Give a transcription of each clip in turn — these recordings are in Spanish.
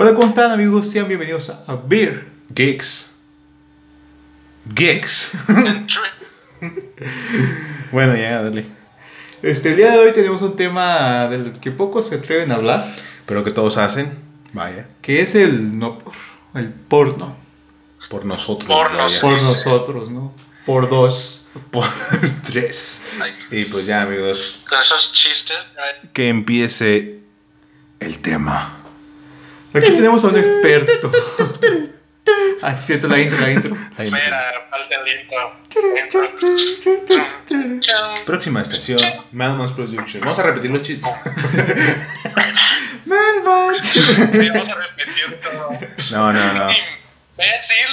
Hola, ¿cómo están amigos? Sean bienvenidos a Beer. Gigs. Gigs. bueno, ya, dale. Este, el día de hoy tenemos un tema del que pocos se atreven a hablar, Pero que todos hacen. Vaya. que es el no por, el porno. Por nosotros. Por nosotros. Por nosotros, ¿no? Por dos. Por tres. Ay. Y pues ya, amigos. Con esos chistes. Que empiece el tema. Aquí tenemos a un experto. Así siento la intro, la intro. La Espera, falta el intro. Chao. Próxima estación. Madman's Production. Vamos a repetir los chistes. Melman. Sí, Vamos a repetir todo. No, no, no. Imbécil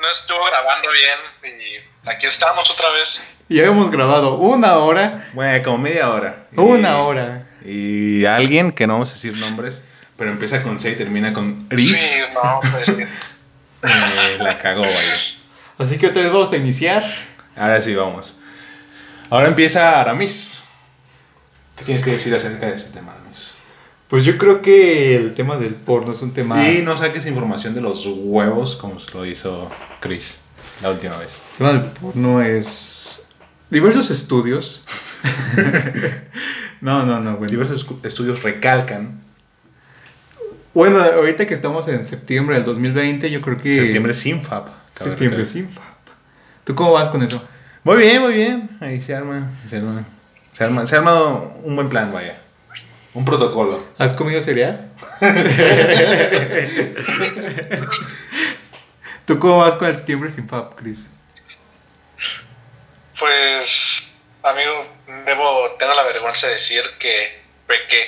no estuvo grabando bien y aquí estamos otra vez. Ya hemos grabado una hora. Bueno, como media hora. Y- Una hora. Y alguien, que no vamos a decir nombres, pero empieza con C y termina con Riz. Sí, no, pues sí. eh, la cagó, vaya. Así que otra vez vamos a iniciar. Ahora sí, vamos. Ahora empieza Aramis. ¿Qué tienes que decir acerca de ese tema, Aramis? Pues yo creo que el tema del porno es un tema. Y no saques información de los huevos como lo hizo Chris la última vez. El tema del porno es. Diversos estudios. no, no, no, bueno. Diversos estudios recalcan Bueno, ahorita que estamos en septiembre del 2020, yo creo que. septiembre sin cabe Septiembre, sí. fap. ¿Tú cómo vas con eso? Muy bien, muy bien. Ahí se arma, se arma. Se arma, se ha armado un buen plan, vaya. Un protocolo. ¿Has comido cereal? ¿Tú cómo vas con el septiembre sin FAP, Chris? Pues, amigo, debo, tengo la vergüenza de decir que pequé.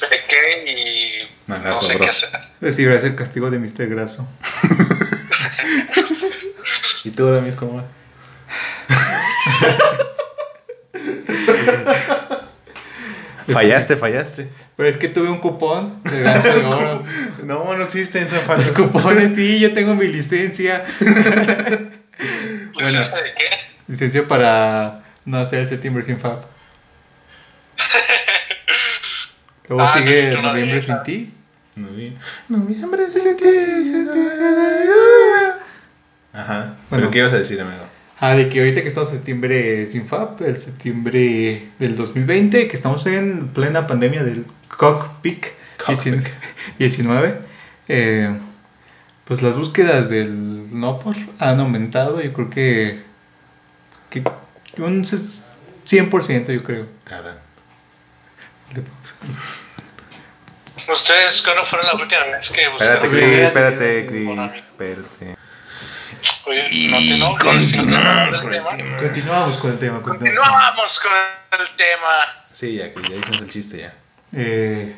Pequé y Mala no sé qué hacer. Recibirás el castigo de Mr. Graso. ¿Y tú, Aramis, cómo va? fallaste, fallaste. Pero es que tuve un cupón de ganso de oro. No, no existen esos Los cupones, sí, yo tengo mi licencia. ¿Licencia Pues, de qué? Licencia para no hacer el septiembre sin FAP. Luego Ah, sigue noviembre sin ti. Novi- Noviembre sin ti, sin ti. Ajá. Bueno. ¿Pero qué ibas a decir, amigo? Ah, de que ahorita que estamos en septiembre sin FAP, el septiembre del 2020, que estamos en plena pandemia del Cockpick Cockpick. 19, eh, pues las búsquedas del no por han aumentado, yo creo que, que un ses- 100% yo creo. Cabrón. ¿Ustedes cuándo fueron la última vez que Espérate? Chris, Espérate, Chris. Espérate. Oye, no te enojes. continuamos ¿no? con el tema. tema. Continuamos con el tema. continuamos. Con el tema. Sí, ya, Chris, ya dijimos el chiste ya. Eh,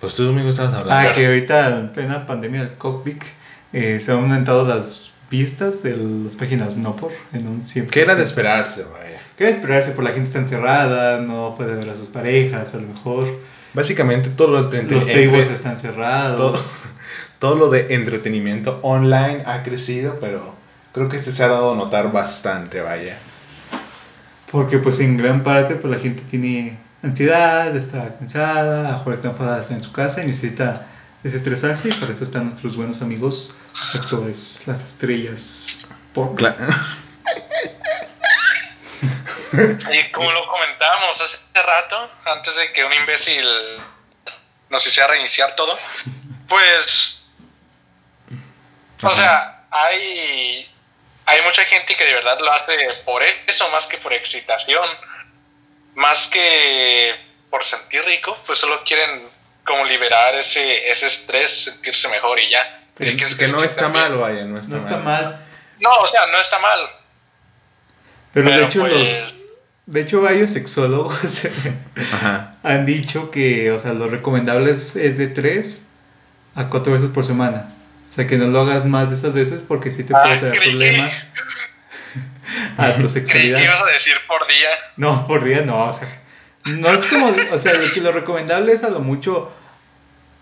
Pues tú, amigo, estabas hablando. Ah, que ahorita en plena pandemia del Cockpick eh, se han aumentado las vistas de las páginas no por en un 100%. ¿Qué era de esperarse, vaya? ¿Qué era de esperarse? Por la gente está encerrada, no puede ver a sus parejas, a lo mejor. Básicamente todo lo de Los tables están cerrados. todo, todo lo de entretenimiento online ha crecido, pero creo que este se ha dado a notar bastante, vaya. Porque pues en gran parte pues la gente tiene ansiedad, está cansada, a lo mejor está enfadada, está en su casa y necesita desestresarse y para eso están nuestros buenos amigos, los actores, las estrellas. Por... Y como lo comentábamos hace rato, antes de que un imbécil nos hiciera reiniciar todo, pues, o sea, hay, hay mucha gente que de verdad lo hace por eso, más que por excitación, más que por sentir rico, pues solo quieren como liberar ese, ese estrés, sentirse mejor y ya. Que, Si quieres que no está bien. mal, vaya, no está, No está mal. No, o sea, no está mal. Pero, de hecho pues- los de hecho varios sexólogos Ajá. han dicho que, o sea, lo recomendable es, es de 3 a 4 veces por semana. O sea, que no lo hagas más de esas veces porque sí te Ah, puede traer creí que- problemas a tu sexualidad. que ibas a decir por día. No, por día no, o sea, no es como, o sea, lo que lo recomendable es a lo mucho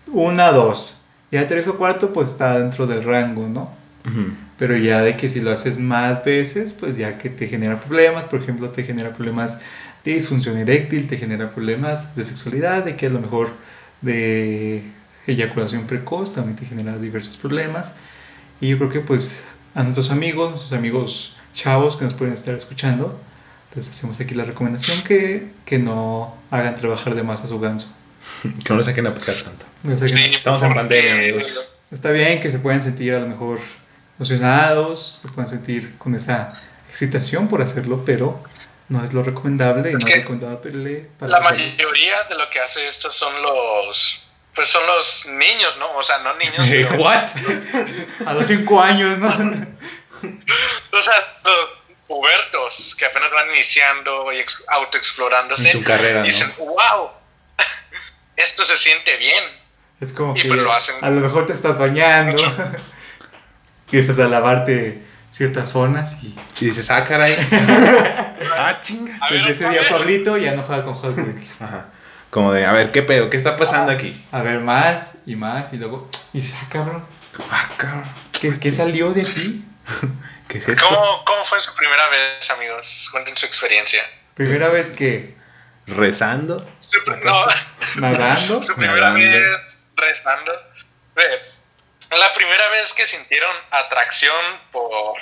una, dos. Ya tres o cuatro, pues está dentro del rango, ¿no? Ujú. Pero ya de que si lo haces más veces, pues ya que te genera problemas, por ejemplo, te genera problemas de disfunción eréctil, te genera problemas de sexualidad, de que a lo mejor de eyaculación precoz también te genera diversos problemas. Y yo creo que pues a nuestros amigos, nuestros amigos chavos que nos pueden estar escuchando, les hacemos aquí la recomendación que, que no hagan trabajar de más a su ganso. Que no le saquen a pesar tanto. O sea, que Sí, Estamos en pandemia, amigos. Está bien que se puedan sentir a lo mejor emocionados, se puedan sentir con esa excitación por hacerlo, pero no es lo recomendable y Es no que es recomendable para La salud. mayoría de lo que hace esto son los. Pues son los niños, ¿no? O sea, no niños. Eh, pero- ¿What? A los 5 años, ¿no? o sea, los pubertos que apenas van iniciando y ex- autoexplorándose. En su carrera, y dicen, wow, esto se siente bien. Es como Y que pues lo hacen. a lo mejor te estás bañando, empiezas a lavarte ciertas zonas y Y dices, ah, caray. ah, chinga. Ver, desde ese día. Pablito ya no juega con Hot Wheels. Ajá. Como de, a ver, ¿qué pedo? ¿Qué está pasando aquí? A ver, más y más y luego, y dices, ah, cabrón, Ah, cabrón. ¿qué, qué salió de aquí? ¿Qué es esto? ¿Cómo, ¿Cómo fue su primera vez, amigos? Cuenten su experiencia. Primera vez que ¿Rezando? No, nadando, su primera Nadando. vez rezando. Ve, La primera vez que sintieron atracción por,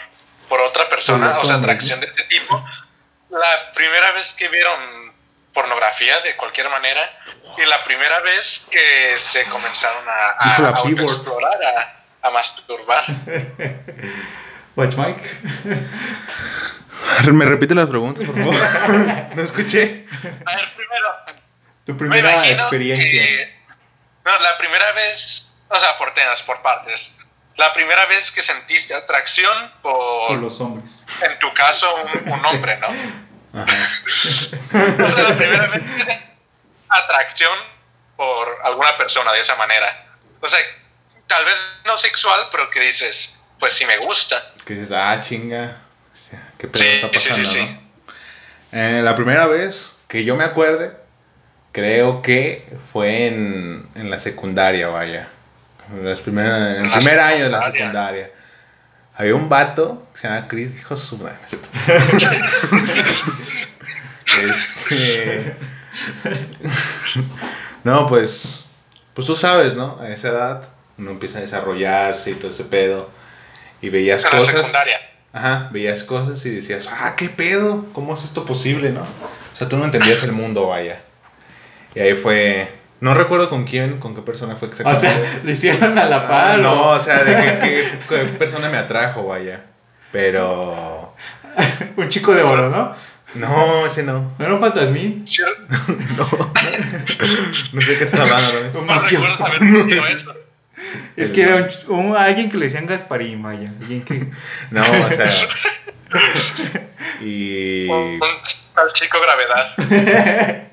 por otra persona, o sea, atracción de este tipo. La primera vez que vieron pornografía de cualquier manera. Y la primera vez que se comenzaron a, a P-word. autoexplorar, a, a masturbar. Watch Mike. ¿Me repite las preguntas, por favor? no escuché. A ver, primero, Tu Me primera imagino experiencia. que- no, la primera vez, o sea, por temas, por partes. La primera vez que sentiste atracción por, Por los hombres. en tu caso, un, un hombre, ¿no? O sea, la primera vez que sentiste atracción por alguna persona de esa manera. O sea, tal vez no sexual, pero que dices, pues sí me gusta. Que dices, ah, chinga. ¿Qué pedo Sí, está sí, sí, pasando, sí. no? Eh, la primera vez que yo me acuerde, creo que fue en, en la secundaria, vaya. Las primeras, en el primer año de la secundaria. Había un vato que se llama Chris, hijo de su madre. Este. no, pues. Pues tú sabes, ¿no? A esa edad uno empieza a desarrollarse y todo ese pedo. Y veías En la cosas. secundaria. Ajá, veías cosas y decías, ah, qué pedo, ¿cómo es esto posible, no? O sea, tú no entendías el mundo, vaya. Y ahí fue. No recuerdo con quién, con qué persona fue O exactamente. sea, le hicieron a la Ah, par. no, ¿o? o sea, de qué, qué- qué persona me atrajo, vaya. Pero. Un chico de oro, ¿no? No, ese no. ¿No era un fantasmín? Sí, No. No sé qué estás hablando, ¿no? No recuerdo haber eso. Es que era un, un- alguien que le decían Gasparín, vaya. Alguien que... No, o sea. Y. Un, un tal chico gravedad.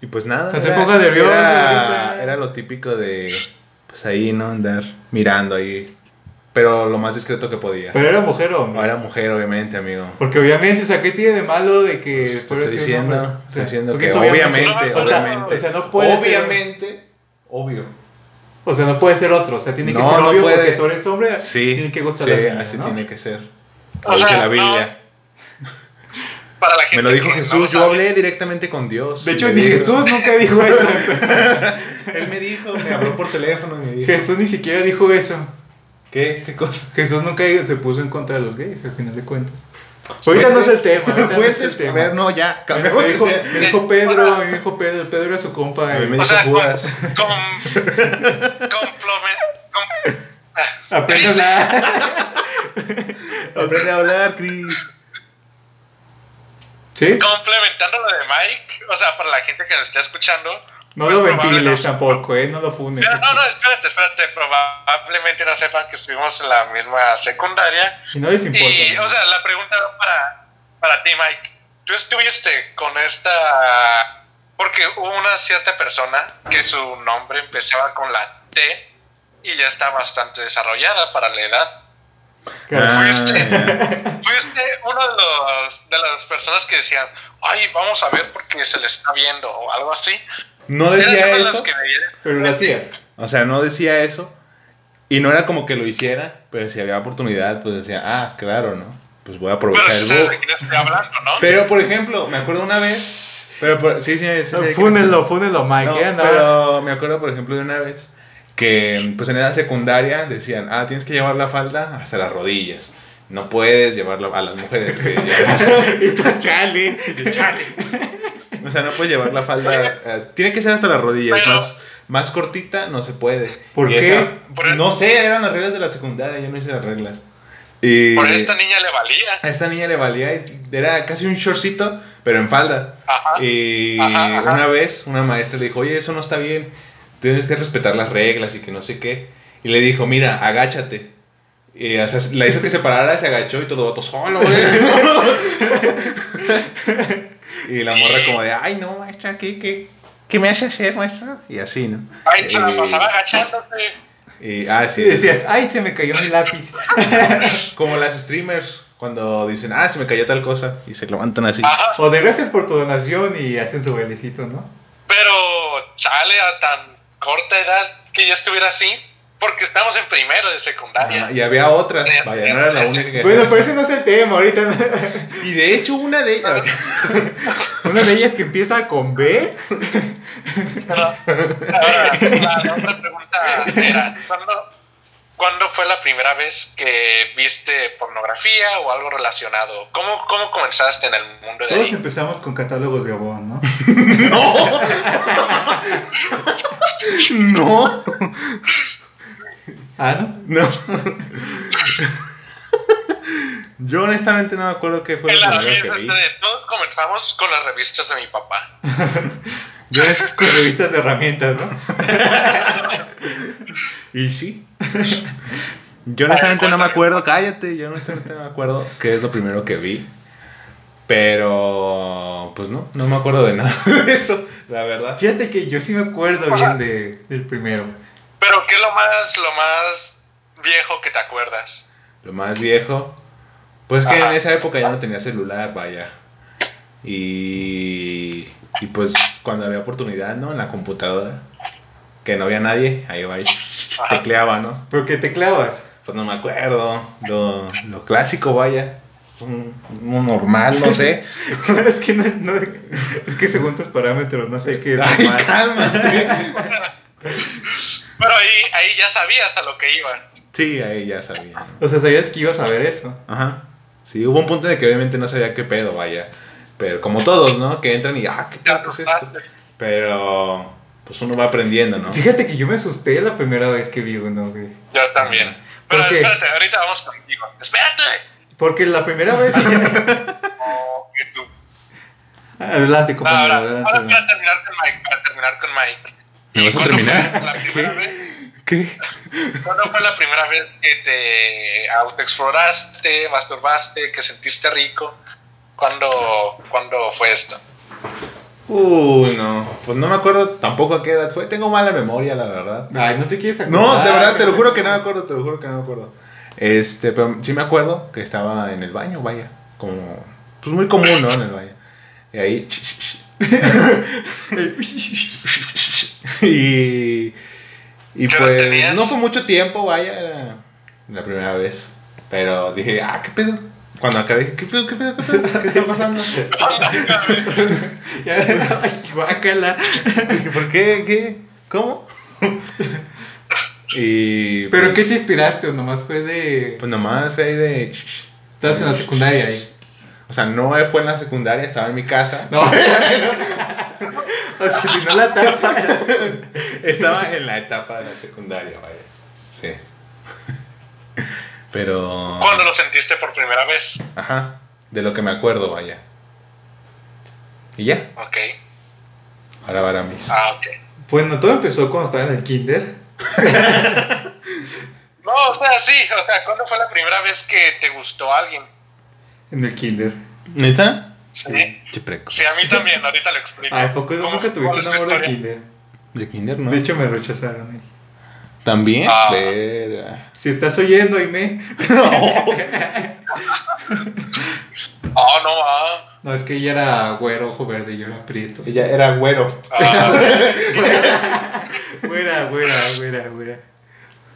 Y pues nada. Nervioso, Era, ahorita. era lo típico de. Pues ahí, ¿no? Andar mirando ahí. Pero lo más discreto que podía. Pero era mujer o hombre. No era mujer, obviamente, amigo. Porque obviamente, o sea, ¿qué tiene de malo de que Te fuera estoy diciendo, O estoy sea, diciendo que es obviamente, o sea, obviamente. o sea, no puede ser- obviamente, obvio. O sea, no puede ser otro. O sea, tiene que No, ser no obvio puede. porque tú eres hombre. Sí, Tiene que gustar sí, las niñas, así ¿no? tiene que ser. O Lo dice la Biblia. Para la gente Me lo dijo que no Jesús, yo sabe. hablé directamente con Dios. De hecho, Me ni dijo- Jesús nunca dijo eso. Él me dijo, me habló por teléfono y me dijo. Jesús ni siquiera dijo eso. ¿Qué? ¿Qué cosa? Jesús nunca se puso en contra de los gays, al final de cuentas. Ahorita no es el tema. ahorita no el Fuentes, a ver, no, ya, Me cambiamos dijo, me dijo Pedro, me dijo Pedro, Pedro era su compa. A mí me eh. O dijo sea, Judas. com- ah, Apenas la... Aprende a hablar, Cris. ¿Sí? complementando lo de Mike, o sea, para la gente que nos está escuchando. No pues lo ventiles tampoco, ¿eh? No lo funes. Pero no, no, espérate, espérate. Probablemente no sepan que estuvimos en la misma secundaria. Y no les importa. Y, ¿no? o sea, la pregunta para, para ti, Mike. Tú estuviste con esta. Porque hubo una cierta persona que su nombre empezaba con la T y ya está bastante desarrollada para la edad. Claro. fuiste. Fuiste uno de, los, de las personas que decían, ay, vamos a ver porque se le está viendo o algo así. No ¿Eres decía eso. que? Pero lo hacías. O sea, no decía eso. Y no era como que lo hiciera, pero si había oportunidad, pues decía, ah, claro, ¿no? Pues voy a Pero aprovechar sí el bug. estoy hablando, ¿no? Pero, por ejemplo, me acuerdo una vez Pero por- sí, sí, sí, sí, sí, Fúnelo, fúnelo, Mike. No, ¿eh? Andaba- pero me acuerdo, por ejemplo, de una vez que pues en edad secundaria decían, ah, tienes que llevar la falda hasta las rodillas. No puedes llevarla a las mujeres que llevan- chale. Chale. O sea, no puedes llevar la falda. eh, tiene que ser hasta las rodillas. Pero- Más, más cortita no se puede. ¿Por Y qué? esa- Por el- no sé, eran las reglas de la secundaria. Yo no hice las reglas. Y Por esta niña le valía. a esta niña le valía. Era casi un shortcito, pero en falda. Ajá. Y Ajá, ajá. una vez una maestra le dijo, oye, eso no está bien. Tienes que respetar las reglas y que no sé qué. Y le dijo, mira, agáchate. Y o sea, la hizo que se parara, se agachó y todo vato solo, güey. y la morra como de, ay, no, maestra, ¿qué, qué, qué me hace hacer, maestra? Y así, ¿no? Ay, se la pasaba agachándose. Y, ah, sí. Y decías, ay, se me cayó mi lápiz. Como las streamers, cuando dicen, ah, se me cayó tal cosa. Y se levantan así. Ajá. O de gracias por tu donación y hacen su bailecito, ¿no? Pero, chale, a tan corta edad que ya estuviera así. Porque estamos en primero de secundaria. Ajá, y había otras, vaya, no era la única que Bueno, pero eso. ese no es el tema ahorita. Y de hecho, una de ellas. Una de ellas que empieza con B. Pero, ahora, la otra pregunta era, ¿cuándo, cuándo fue la primera vez que viste pornografía o algo relacionado? ¿Cómo, cómo comenzaste en el mundo de Todos ahí? empezamos con catálogos de Avon, ¿no? No. Ah, ¿no? No. Yo honestamente no me acuerdo qué fue En la primero que revista vi. de todos comenzamos con las revistas de mi papá. Yo con revistas de herramientas, ¿no? Y sí. Yo honestamente no me acuerdo, cállate, yo honestamente no me acuerdo qué es lo primero que vi. Pero, pues no, no me acuerdo de nada de eso, la verdad. Fíjate que yo sí me acuerdo bien de, del primero. Pero, ¿qué es lo más, lo más viejo que te acuerdas? Lo más viejo, pues que Ajá. en esa época ya no tenía celular, vaya. Y, y pues cuando había oportunidad, ¿no? En la computadora, que no había nadie, ahí va, tecleaba, ¿no? ¿Por qué te clavas? Pues no me acuerdo, lo, lo clásico, vaya. Es un, un normal, no sé. es que no, no- es que según tus parámetros no sé qué es Ay, normal. cálmate. Pero ahí, ahí ya sabías a lo que iba. Sí, ahí ya sabía. ¿no? O sea, sabías que ibas a ver eso. Ajá. Sí, hubo un punto en el que obviamente no sabía qué pedo, vaya. Pero como todos, ¿no? Que entran y, ah, ¿qué pedo qué es esto? Pero, pues uno va aprendiendo, ¿no? Fíjate que yo me asusté la primera vez que vi uno, güey. Yo también. Pero ¿Por qué? espérate, ahorita vamos contigo. Espérate. Porque la primera vez que... Oh, que tú. adelante, compañero, Ahora, adelante. ahora para terminar con Mike, para terminar con Mike. ¿Me vas a ¿Cuándo terminar? fue La primera vez, ¿Qué? ¿Cuándo fue la primera vez que te autoexploraste, masturbaste, que sentiste rico? ¿Cuándo, ¿Cuándo fue esto? Uy, no. Pues no me acuerdo tampoco a qué edad fue. Tengo mala memoria, la verdad. Ay, no te quieres acordar. No, de verdad, te lo juro que no me acuerdo, te lo juro que no me acuerdo. Este, pero sí me acuerdo que estaba en el baño, vaya. Como, pues muy común, ¿no? En el baño. Y ahí. y. Y ¿Qué edad pues no fue mucho tiempo, vaya, era la primera vez. Pero dije, ah, ¿qué pedo? Cuando acabé, dije, ¿qué pedo, qué pedo, qué pedo? ¿Qué está pasando? Ya- Ay, guácala. Dije, ¿por qué? ¿Qué? ¿Cómo? y. ¿Pero qué pues, te inspiraste o nomás fue de... Pues nomás fue ahí de. Estabas en la secundaria ahí. O sea, no fue en la secundaria, estaba en mi casa. No, o sea, si no la tapas. Estaba en la etapa de la secundaria, vaya. Sí. Pero. ¿Cuándo lo sentiste por primera vez? Ajá. De lo que me acuerdo, vaya. Y ya. Ok. Ahora va a mis. Ah, ok. Bueno, todo empezó cuando estaba en el kinder. No, o sea, sí. O sea, ¿cuándo fue la primera vez que te gustó alguien? En el kinder. ¿Neta? Sí. Preco. Sí, a mí también. Ahorita lo explico. Ay, ¿poco ¿Cómo- nunca tuviste un amor de kinder? De kinder, ¿no? De hecho, me rechazaron ahí. También. Ah. Verga. Si estás oyendo, Aime. Oh, no, ah. No, es que ella era güero, ojo verde y yo era prieto. Ella era güero. Ah, Güera, güera, güera, güera.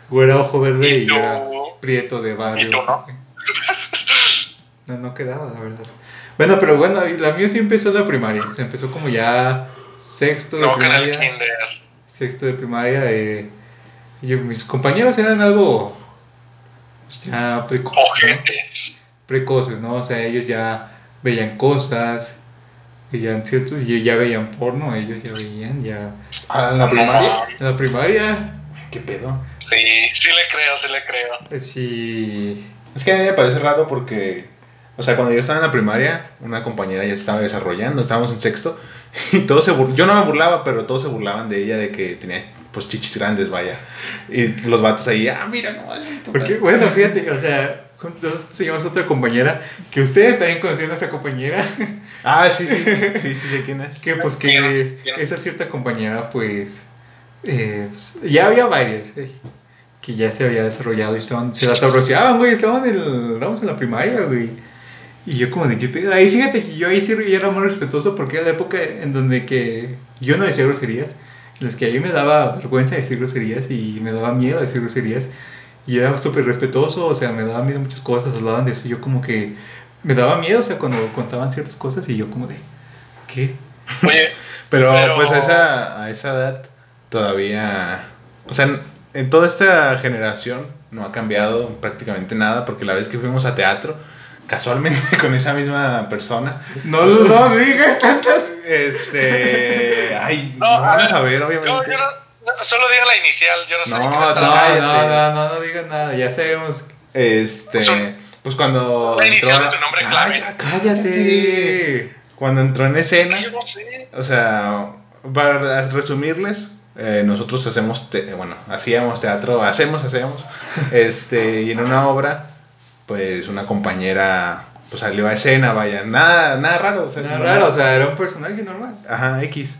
Güera, ojo verde ¿Y y, yo era prieto de barrio. ¿Y tú no? No, no quedaba, la verdad. Bueno, pero bueno, la mía sí empezó en la primaria. Se empezó como ya sexto de No, que en el primaria. kinder. Sexto de primaria. Eh, yo- mis compañeros eran algo pues, ya precoces, ¿no? Precoces, ¿no? O sea, ellos ya veían cosas, veían ciertos, y ya veían porno, ellos ya veían, ya. ¿A la primaria? En la primaria, ¿Qué pedo? Sí, sí le creo, sí le creo. eh, sí. Es que a mí me parece raro porque, o sea, cuando yo estaba en la primaria, una compañera ya se estaba desarrollando, estábamos en sexto, y todos se bur- yo no me burlaba, pero todos se burlaban de ella de que tenía, pues, chichis grandes, vaya. Y los vatos ahí, ah, mira, no, vale, Porque, padre". bueno, fíjate, o sea, nosotros teníamos otra compañera, que ustedes también conocían a esa compañera, Ah, sí, sí, sí, sí, sé quién es. que pues que esa cierta compañera, pues, eh, pues, ya había varias, eh, que ya se había desarrollado y estaban, se las abrociaban, güey, estaban en, el, en la primaria, güey. Y yo como de qué pedo, ahí fíjate que yo ahí sí era más respetuoso porque era la época en donde que yo no decía groserías, las que a mí me daba vergüenza decir groserías y me daba miedo decir groserías. Y era súper respetuoso, o sea, me daba miedo muchas cosas, hablaban de eso, yo como que me daba miedo, o sea, cuando contaban ciertas cosas y yo como de, ¿qué? Oye, Pero, Pero- pues a esa, a esa edad todavía, o sea, en toda esta generación no ha cambiado prácticamente nada porque la vez que fuimos a teatro, casualmente con esa misma persona, No, no, no digas tantas. este, ay, No, no, a van a ver, saber, yo, obviamente. yo no, no, solo diga la inicial, yo no sé No, ni qué me No, no, no, no, digas nada, ya sabemos. Este, Son- pues cuando La inicial entró- de tu nombre clave. Cállate. Cuando entró en escena, Yo no sé. O sea, para resumirles, eh, nosotros hacemos, te- bueno, hacíamos teatro, hacemos, hacemos, este, y en una obra, pues una compañera, pues salió a escena, vaya, nada, nada raro, o sea, Nada raro, o sea, era un personaje normal. ajá, X.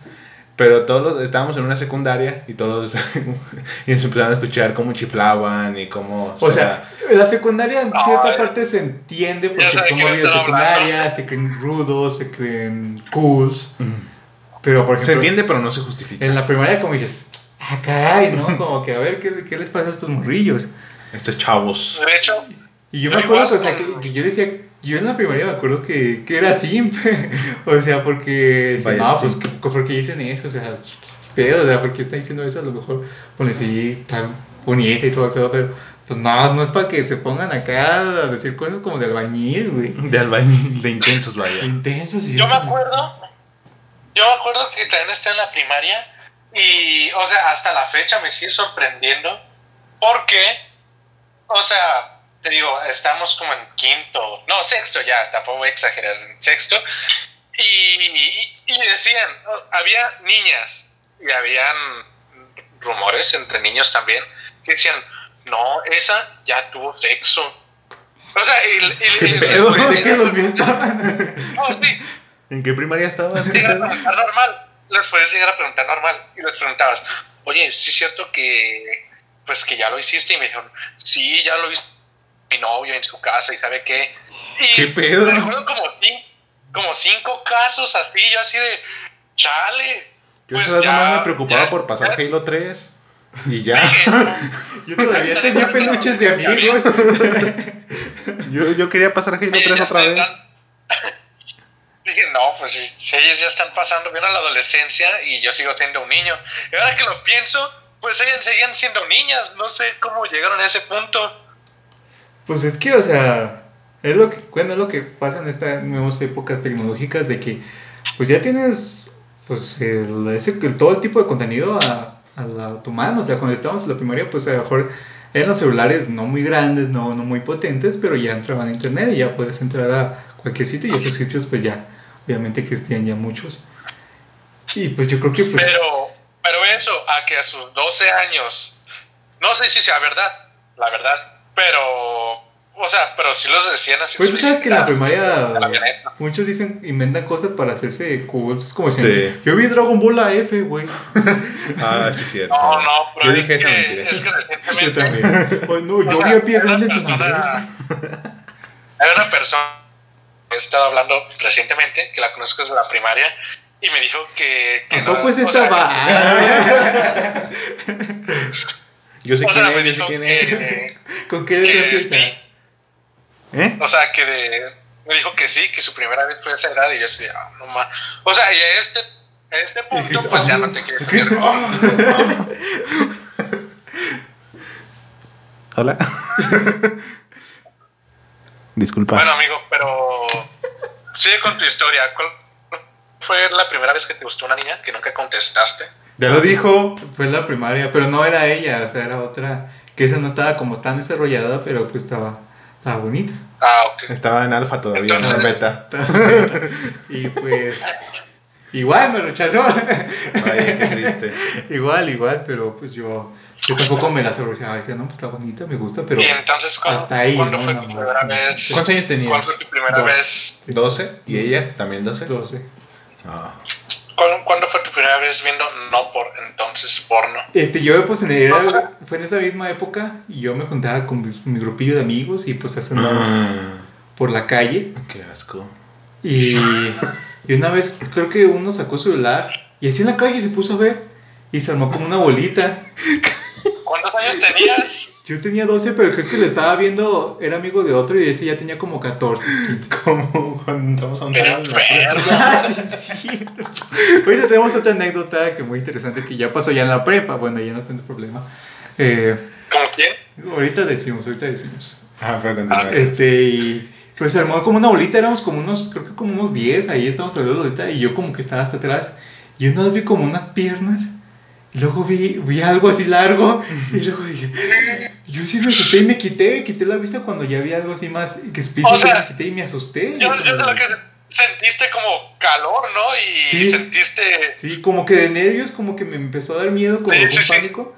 Pero todos los- estábamos en una secundaria y todos y nos empezaron a escuchar cómo chiflaban y cómo... O sea, en la secundaria en No, cierta eh. parte se entiende porque sé de secundaria, se creen rudos, se creen cools. Pero por ejemplo, se entiende pero no se justifica. en la primaria como dices, ah, caray, ¿no? Como que a ver qué, qué les pasa a estos morrillos. Estos chavos. De hecho, Y yo me acuerdo igual que, o sea, que, que yo decía, yo en la primaria me acuerdo que, que era simp, o sea, porque, Vaya no, pues, simp. ¿qué- ¿por qué dicen eso? O sea, ¿qué pedo, o sea, ¿por qué está diciendo eso? A lo mejor, pues sí, está bonita y todo el pedo, pero, pues no, no es para que se pongan acá a decir cosas como de albañil, güey. De albañil, de intensos, vaya. Intensos y yo me acuerdo, yo me acuerdo que también estaba en la primaria y, o sea, hasta la fecha me sigue sorprendiendo porque, o sea, te digo, estamos como en quinto, no, sexto ya, tampoco voy a exagerar, en sexto, y, y decían, oh, había niñas y habían rumores entre niños también que decían, no, esa ya tuvo sexo. O sea, y, y- ¿Qué y- pedo? después ¿De qué los míos estaban? No, sí, ¿En qué primaria estabas? llegar a preguntar normal. Les puedes llegar a preguntar normal. Y les preguntabas, oye, ¿sí es cierto que, pues, que ya lo hiciste? Y me dijeron, sí, ya lo hizo mi novio en su casa y sabe qué. Y ¿Qué pedo? Recuerdo como, como cinco casos así, yo así de, chale. Yo pues ya- nomás me preocupaba ya- por pasar ya- Halo 3 y ya. Yo todavía tenía peluches de amigos. Yo, yo quería pasar Halo Oye, 3 ya otra vez. están- Dije, no, pues si si ellos ya están pasando bien a la adolescencia y yo sigo siendo un niño. Y ahora que lo pienso, pues ellas seguían siendo niñas. No sé cómo llegaron a ese punto. Pues es que, o sea, es lo que, lo que pasa en estas nuevas épocas tecnológicas de que, pues ya tienes, pues, el, ese, todo el tipo de contenido a, a tu mano. O sea, cuando estábamos en la primaria, pues a lo mejor eran los celulares no muy grandes, no, no muy potentes, pero ya entraban a internet y ya puedes entrar a cualquier sitio y esos sitios, pues ya, obviamente existían ya muchos. Y pues yo creo que, pues... Pero, pero eso, a que a sus 12 años, no sé si sea verdad, la verdad, pero, o sea, pero si los decían así. Pues tú sabes que en la primaria la muchos dicen, inventan cosas para hacerse cool. Es como Sí. yo vi Dragon Ball a F, güey. Ah, sí, es cierto. No, no, pero Yo es dije esa que- mentira. Es que Yo recientemente. también. Ay, no, o yo sea, vi a Pie hay una Grande en persona- Hay una persona que he estado hablando recientemente, que la conozco desde la primaria, y me dijo que. que Tampoco no- es o esta sea, va. Yo sé O quién sea, es, yo sé quién es. que. ¿Con qué que empieza? sí, ¿Eh? o sea, que de. me dijo que sí, que su primera vez fue esa edad y yo decía, ah, no más. O sea, y a este, a este punto, dijiste, pues ya "Ah, no te quieres ¿qué? meter. Hola. Disculpa. Bueno, amigo, pero sigue con tu historia. ¿Cuál fue la primera vez que te gustó una niña que nunca contestaste? Ya lo dijo, fue en la primaria, pero no era ella, o sea, era otra, que esa no estaba como tan desarrollada, pero pues estaba, estaba bonita. Ah, ok. Estaba en alfa todavía, no en Entonces- beta. y pues, igual me rechazó. Ay, qué triste. igual, igual, pero pues yo, yo tampoco me la sorprendía, decía, no, pues está bonita, me gusta, pero y entonces, ¿cuándo, hasta ahí, ¿cuándo ¿no? fue tu primera vez? ¿Cuántos años tenías? ¿Cuál fue tu primera Dos. vez? 12. ¿Y ella también 12? 12. Ah. ¿Cuándo, cuándo fue tu primera vez viendo no por entonces porno? Este, yo pues en era- fue en esa misma época y yo me juntaba con mi, mi grupillo de amigos y pues andábamos Mm, por la calle qué asco. y, y una vez creo que uno sacó su celular y así en la calle se puso a ver y se armó como una bolita. ¿Cuántos años tenías? Yo tenía 12 pero creo que le estaba viendo, era amigo de otro y ese ya tenía como 14, 15. Como cuando entramos a un salón. Ah, sí. Ahorita tenemos otra anécdota que muy interesante que ya pasó ya en la prepa, bueno, ya no tengo problema. Eh, ¿Cómo quién? ahorita decimos, ahorita decimos. Ah, pero continuar. Este, y pues se armó como una bolita, éramos como unos, creo que como unos 10, ahí estábamos hablando ahorita, y yo como que estaba hasta atrás, y una vez vi como unas piernas, luego vi, vi algo así largo, y luego dije, yo sí me asusté y me quité, quité la vista cuando ya vi algo así más, que O sea, me quité y me asusté. Yo, yo sé lo que sentiste como calor, ¿no? Y Sí. sentiste... Sí, como que de nervios, como que me empezó a dar miedo, como Sí, algún sí, sí. pánico.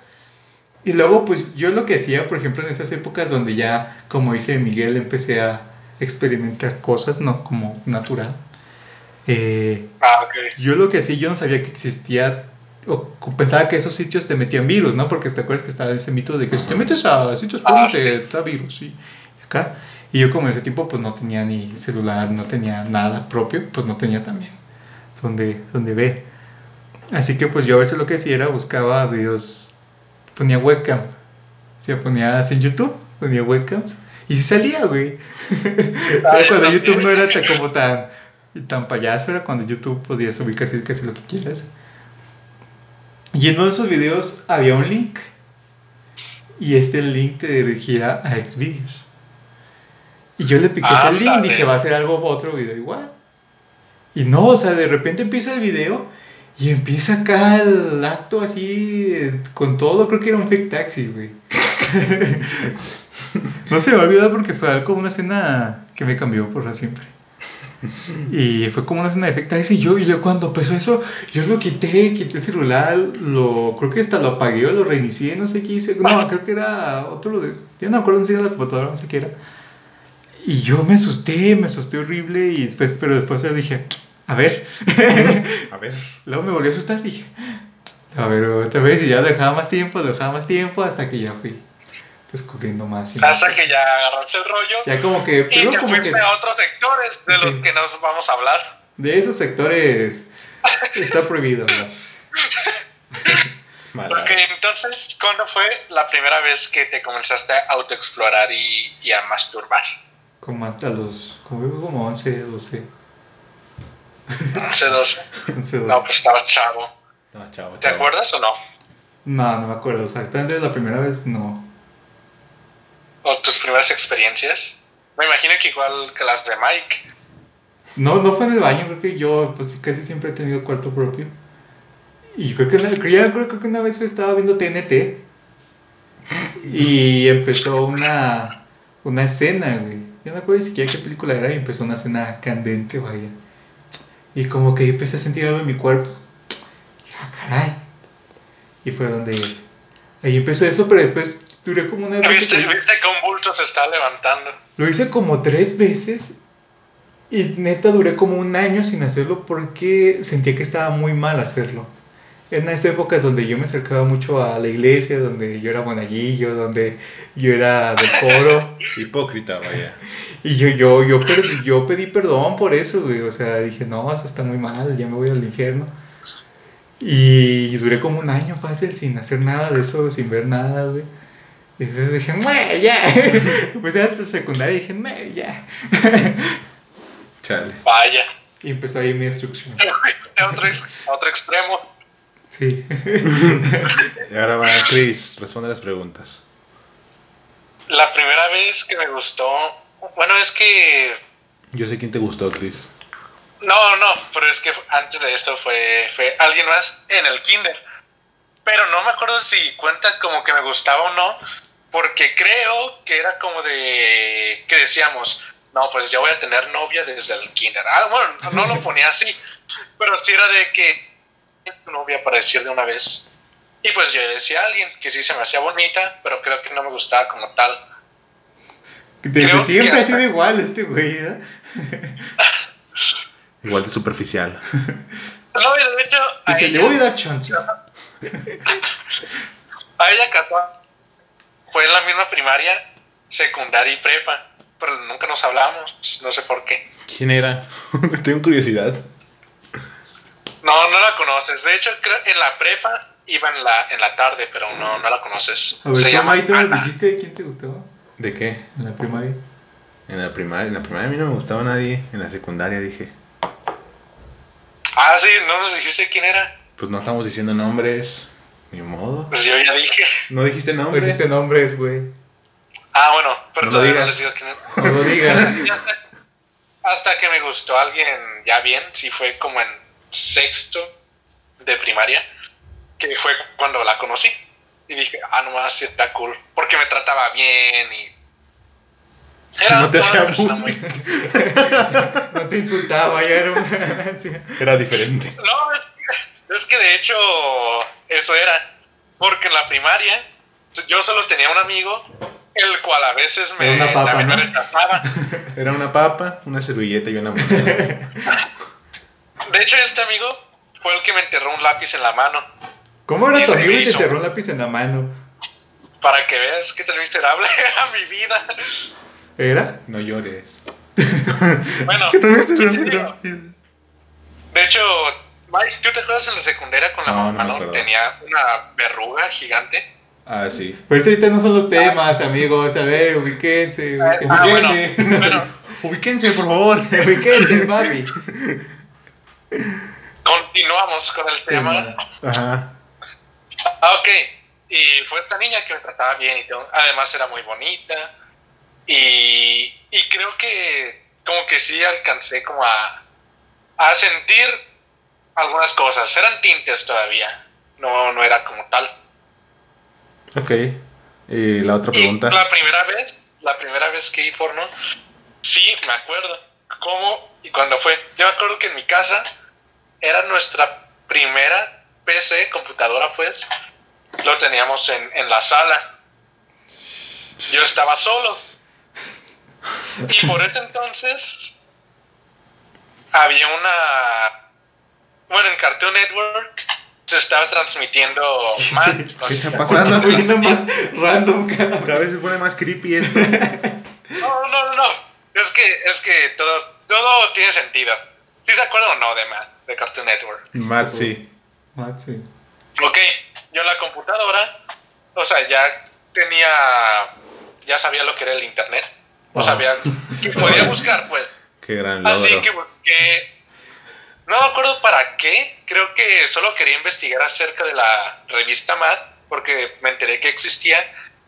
Y luego, pues yo lo que hacía, por ejemplo, en esas épocas donde ya, como dice Miguel, empecé a experimentar cosas, ¿no? Como natural. Eh, Ah, ok. yo lo que hacía, yo no sabía que existía, pensaba que esos sitios te metían virus, ¿no? Porque te acuerdas que estaba ese mito de que si te metes a sitios Ah, sí. te da virus, sí. Acá. Y yo como en ese tiempo pues no tenía ni celular, no tenía nada propio, pues no tenía también donde, donde ver. Así que pues yo a veces lo que hacía era buscaba videos, ponía webcam, o sea, ponía así en YouTube, ponía webcams y sí salía, güey. Era cuando. YouTube no era tan, como tan, tan payaso, era cuando YouTube podía subir casi, casi lo que quieras. Y en uno de esos videos había un link. Y este link te dirigía a Xvideos. Y yo le piqué ese link, Ándale. dije, va a ser algo, otro video igual. Y no, o sea, de repente empieza el video y empieza acá el acto así, con todo, creo que era un fake taxi, güey. no se me va a olvidar porque fue algo, una escena que me cambió por siempre. Y fue como una escena de fake taxi y yo, y yo cuando empezó eso, yo lo quité, quité el celular, lo, creo que hasta lo apagué o lo reinicié, no sé qué hice. No, creo que era otro de, ya no me acuerdo si era la computadora, no sé qué era. Y yo me asusté, me asusté horrible y después, pero después yo dije, a ver. A ver. Luego me volví a asustar y dije, a ver, otra vez, y ya dejaba más tiempo, dejaba más tiempo, hasta que ya fui descubriendo más. y más. Hasta que ya agarraste el rollo Ya como que, y pero te como fuiste que a otros sectores de Sí. los que nos vamos a hablar. de esos sectores está prohibido, ¿no? Mala. Ok, entonces, ¿cuándo fue la primera vez que te comenzaste a autoexplorar y, y a masturbar? Como hasta los, como, como 11, 12, 11, 12. 11, 12. No, pues estabas chavo. No, chavo, ¿Te chavo. acuerdas o no? No, no me acuerdo exactamente, la primera vez no. ¿O tus primeras experiencias? Me imagino que igual que las de Mike. No, no fue en el baño, creo que yo pues casi siempre he tenido cuarto propio. Y creo que, creo, creo, que una vez estaba viendo TNT y empezó una, una escena, güey. Yo no acuerdo ni siquiera qué película era y empezó una escena candente, vaya. Y como que empecé a sentir algo en mi cuerpo. Y, ah, caray. Y fue donde... Ahí empezó eso, pero después duré como una... ¿Viste, ¿Viste que un bulto se está levantando? Lo hice como tres veces y neta duré como un año sin hacerlo porque sentía que estaba muy mal hacerlo. En estas épocas donde yo me acercaba mucho a la iglesia, donde yo era monaguillo, donde yo era del coro. Hipócrita, vaya. Y yo, yo, yo, per- yo pedí perdón por eso, güey. O sea, dije, no, eso está muy mal, ya me voy al infierno. Y duré como un año fácil sin hacer nada de eso, sin ver nada, güey. Y entonces dije, "Mue, ya. Pues ya en secundaria dije, "Mue, ya. Chale. Vaya. Y empezó ahí mi destrucción. A otro, otro extremo. Sí. Y ahora va Chris, responde las preguntas. La primera vez que me gustó. Bueno, es que. Yo sé quién te gustó, Chris. No, no, pero es que antes de esto fue, fue alguien más en el kinder. Pero no me acuerdo si cuenta como que me gustaba o no, porque creo que era como de que decíamos, no, pues ya voy a tener novia desde el kinder. Ah, bueno, no lo ponía así, pero sí era de que es tu novia para decir de una vez. Y pues yo decía a alguien que sí se me hacía bonita, pero creo que no me gustaba como tal. Desde Creo siempre ha hasta- sido igual este güey, ¿eh? Igual de superficial. No, y de hecho, a Dice, le voy a dar chance. A ella casual. Fue en la misma primaria, secundaria y prepa. Pero nunca nos hablamos, no sé por qué. ¿Quién era? Tengo curiosidad. No, no la conoces. De hecho, creo en la prepa iba en la, en la tarde, pero no, no la conoces. A ver, Se ¿tú, llama nos Ana. dijiste quién te gustaba ¿De qué? en la primaria? En la primaria, en la primaria a mí no me gustaba nadie. En la secundaria dije, Ah, sí, no nos dijiste quién era. Pues no estamos diciendo nombres. Ni modo. Pues yo ya dije. No dijiste No nombre. dijiste nombres, güey. Ah, bueno, pero No lo no digas. les digo era. No lo digas. Hasta que me gustó alguien ya bien, sí fue como en sexto de primaria, que fue cuando la conocí. Y dije, ah, no más, está cool. Porque me trataba bien y. No te hacía bullying. No te insultaba, ya era una... Era diferente. No, es que, que de hecho eso era. Porque en la primaria yo solo tenía un amigo, el cual a veces me, Era una papa, rechazaba. Era una papa, una servilleta y una moneda. De hecho, este amigo fue el que me enterró un lápiz en la mano. ¿Cómo era Y tu amigo te hizo. enterró un lápiz en la mano? Para que veas qué tan miserable era mi vida. ¿Era? No llores. Bueno, ¿Qué también se ¿qué te digo? de hecho, Mike, ¿tú te acuerdas en la secundaria con la No, no me mamá? Tenía una verruga gigante. Ah, sí. Pero eso ahorita no son los temas, amigos. A ver, ubíquense, ubíquense. Ah, Ubíquense. bueno, Ubíquense, por favor. Ubíquense, mami. continuamos con el tema. Ajá. Ah, ok. Y fue esta niña que me trataba bien y todo. Además era muy bonita. Y, y creo que como que sí alcancé como a, a sentir algunas cosas. Eran tintes todavía. No, no era como tal. Ok. Y la otra Y pregunta. la primera vez, la primera vez que vi porno, sí, me acuerdo. ¿Cómo y cuándo fue? Yo me acuerdo que en mi casa era nuestra primera PC, computadora pues, lo teníamos en, en la sala. Yo estaba solo. Y por ese entonces había una... Bueno, en Cartoon Network se estaba transmitiendo Matt. no ¿Qué está pasando? está poniendo más random cada Cada vez se pone más creepy esto. No, no, no, no. Es que, es que todo, todo tiene sentido. ¿Sí se acuerdan o no de Matt, de Cartoon Network? Matt, sí. Ah, sí. Ok, yo en la computadora, o sea, ya tenía, ya sabía lo que era el internet. O Ah. sabía que podía buscar, pues. Qué gran logro. Así que busqué, no me acuerdo para qué, creo que solo quería investigar acerca de la revista Mad, porque me enteré que existía,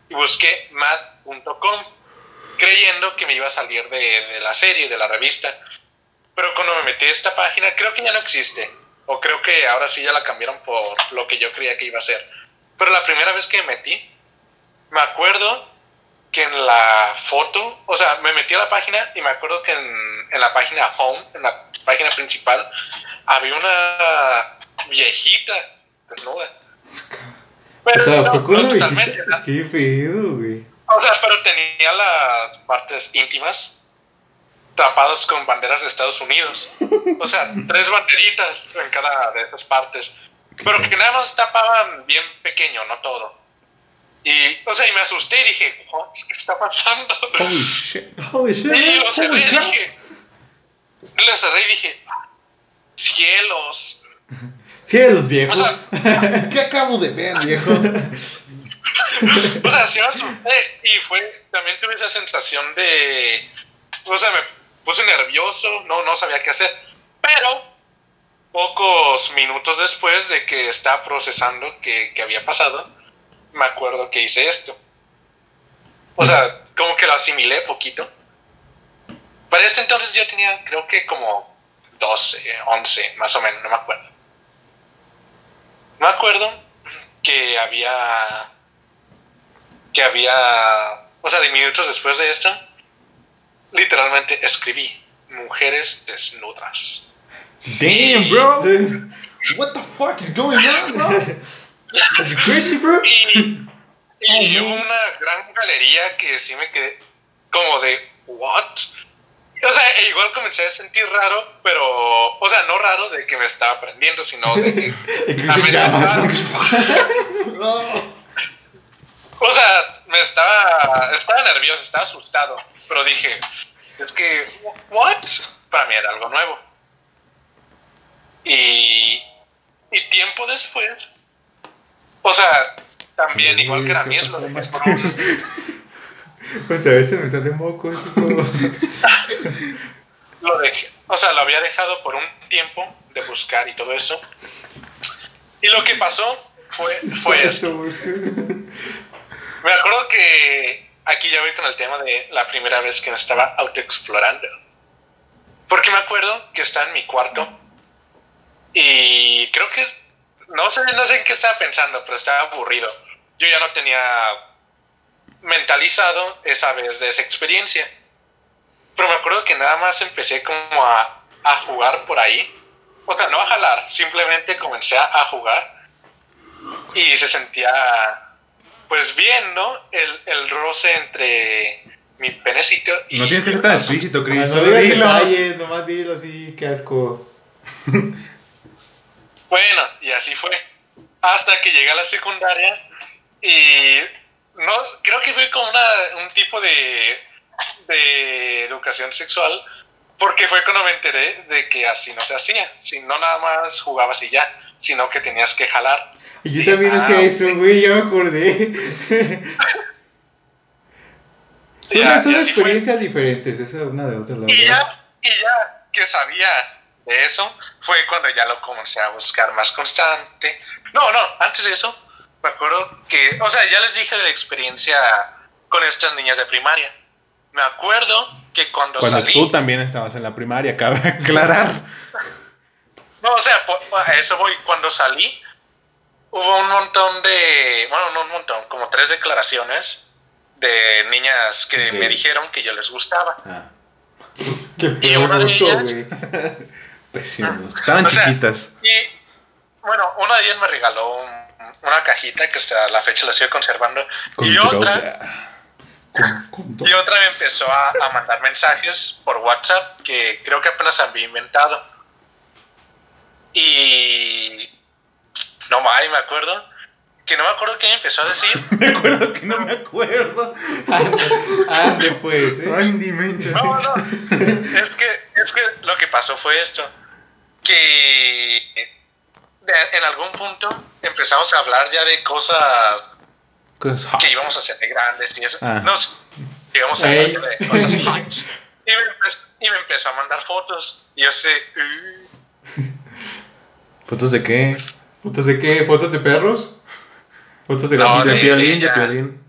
y busqué mad.com, creyendo que me iba a salir de, la serie, de la revista. Pero cuando me metí a esta página, creo que ya no existe, o creo que ahora sí ya la cambiaron por lo que yo creía que iba a ser. Pero la primera vez que me metí, me acuerdo que en la foto, o sea, me metí a la página y me acuerdo que en, en la página home, en la página principal, había una viejita desnuda. Pero O sea, no, fue con no una totalmente, viejita. ¿no? Qué pedo, güey. O sea, pero tenía las partes íntimas tapadas con banderas de Estados Unidos. O sea, tres banderitas en cada de esas partes. Pero que nada más tapaban bien pequeño, no todo. Y, o sea, y me asusté y dije, "What? ¿qué está pasando? Holy shit. Holy shit. Y lo cerré y dije, lo cerré y dije, cielos. Cielos, viejo. O sea, ¿Qué acabo de ver, viejo? O sea, sí me asusté y fue, también tuve esa sensación de, o sea, me puse nervioso, no, no sabía qué hacer. Pero pocos minutos después de que estaba procesando que, que había pasado, me acuerdo que hice esto. O sea, como que lo asimilé poquito. Para este entonces yo tenía, creo que como 12, 11, más o menos, no me acuerdo. Me acuerdo que había. que había. O sea, de minutos después de esto, literalmente escribí: Mujeres desnudas. Damn, bro. What the fuck is going on, bro? Are you crazy, bro? Y, y Oh, hubo una gran galería que sí me quedé como de, ¿what? O sea, e igual comencé a sentir raro, pero, o sea, no raro de que me estaba aprendiendo, sino de que. O sea, me estaba, estaba nervioso, estaba asustado, pero dije, es que, ¿what? Para mí era algo nuevo. Y, y tiempo después, o sea, también igual que la por un, Pues a veces me y todo. lo dejé, o sea, lo había dejado por un tiempo de buscar y todo eso. Y lo que pasó fue, fue esto. Me acuerdo que aquí ya voy con el tema de la primera vez que me estaba autoexplorando. Porque me acuerdo que estaba en mi cuarto y creo que no sé, no sé en qué estaba pensando, pero estaba aburrido. Yo ya no tenía mentalizado esa vez de esa experiencia. Pero me acuerdo que nada más empecé como a, a jugar por ahí. O sea, no a jalar, simplemente comencé a jugar y se sentía pues bien, ¿no? El, el roce entre mi penecito y... No tienes que ser tan explícito, Ah, Chris. no Solo digas detalles, nomás dilo así, qué asco. Bueno, y así fue. Hasta que llegué a la secundaria y no creo que fue como una, un tipo de, de educación sexual porque fue cuando me enteré de que así no se hacía. Si no nada más jugabas y ya, sino que tenías que jalar. Y yo también ah, hacía eso, güey, ya me acordé. Son, Ya, son fue. experiencias diferentes, esa una de otra, la Y verdad. ya, y ya que sabía de eso, fue cuando ya lo comencé a buscar más constante. No, no, antes de eso, me acuerdo que, o sea, ya les dije de la experiencia con estas niñas de primaria. Me acuerdo que cuando, Cuando salí... tú también estabas en la primaria, cabe aclarar. No, o sea, a eso voy. Cuando salí, hubo un montón de, bueno, no un montón, como tres declaraciones de niñas que me dijeron que yo les gustaba. Ah, Qué y una de gusto, ellas- güey. pésimo. Estaban O sea, chiquitas. Y bueno, una de ellas me regaló un- una cajita que hasta la fecha la sigo conservando. Con y otra, droga. Con, con y otra me empezó a, a mandar mensajes por WhatsApp que creo que apenas había inventado. Y no más, me acuerdo que no me acuerdo qué empezó a decir. Me acuerdo que no me acuerdo. Ande, ande, pues, ¿eh? Andy Mencha. No, no. Es que, es que lo que pasó fue esto. Que en algún punto empezamos a hablar ya de cosas que íbamos a hacer de grandes y eso. Ah. No sé, llegamos a hablar de cosas. Y me, empe- y me empezó a mandar fotos. Y yo sé, "Uh". ¿Fotos de qué? ¿Fotos de qué? ¿Fotos de perros? ¿Fotos de No? De de- piolín, de ella. piolín.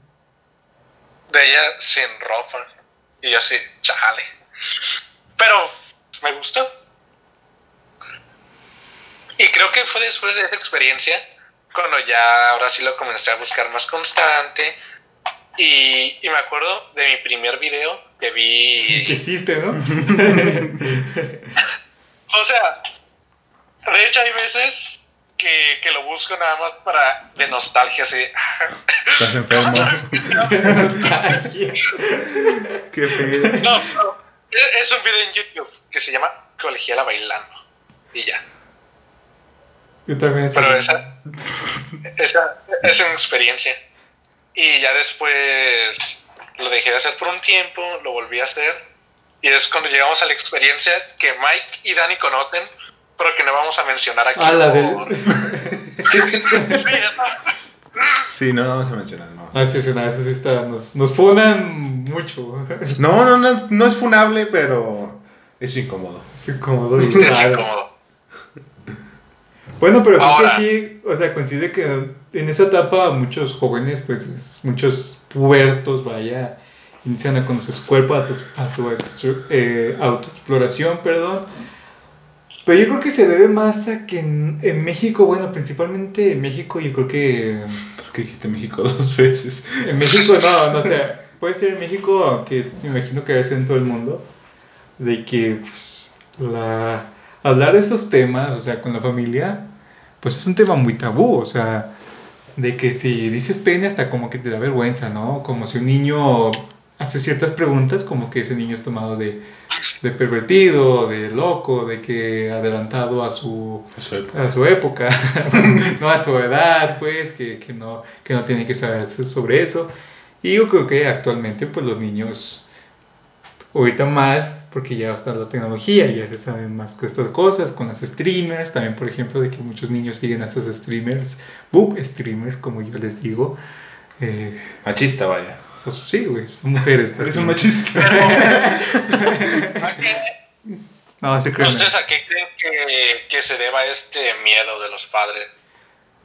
de ella sin ropa. Y yo sé, chale. Pero me gustó. Y creo que fue después de esa experiencia cuando ya ahora sí lo comencé a buscar más constante. Y, y me acuerdo de mi primer video que Que vi. hiciste, ¿no? O sea, de hecho hay veces que, que lo busco nada más para de nostalgia, así. Estás enfermo. Qué. No, no, es un video en YouTube que se llama Colegiala Bailando. Y ya. Yo también. Pero esa, esa es una experiencia. Y ya después lo dejé de hacer por un tiempo, lo volví a hacer. Y es cuando llegamos a la experiencia que Mike y Dani conocen, pero que no vamos a mencionar aquí. Ah, la por- Sí, no vamos a mencionar, no. Ah, sí, sí, no, eso sí está. Nos, nos funan mucho. No, no, no, no es funable, pero Es incómodo. Es incómodo y Es raro. incómodo. Bueno, pero creo que aquí, o sea, coincide que en esa etapa muchos jóvenes, pues es- muchos pubertos, vaya, inician a conocer su cuerpo, a, su- a su eh, autoexploración, perdón. Pero yo creo que se debe más a que en, en México, bueno, principalmente en México, yo creo que ¿Por qué dijiste México dos veces? en México no, no sé, puede ser en México, aunque me imagino que ser en todo el mundo, de que pues, la, hablar de esos temas, o sea, con la familia, pues es un tema muy tabú, o sea, de que si dices pene hasta como que te da vergüenza, ¿no? Como si un niño hace ciertas preguntas, como que ese niño es tomado de, de pervertido, de loco, de que adelantado a su, a su época, no a su edad, pues, que, que, no, que no tiene que saber sobre eso. Y yo creo que actualmente, pues, los niños, ahorita más, porque ya está la tecnología, ya se saben más con estas cosas, con las streamers, también, por ejemplo, de que muchos niños siguen a estos streamers, boob streamers, como yo les digo. Eh, Machista, vaya. Pues sí, güey, son mujeres. Eres un machista. ¿A qué- No, se creen. ¿Ustedes a qué creen que, que se deba este miedo de los padres?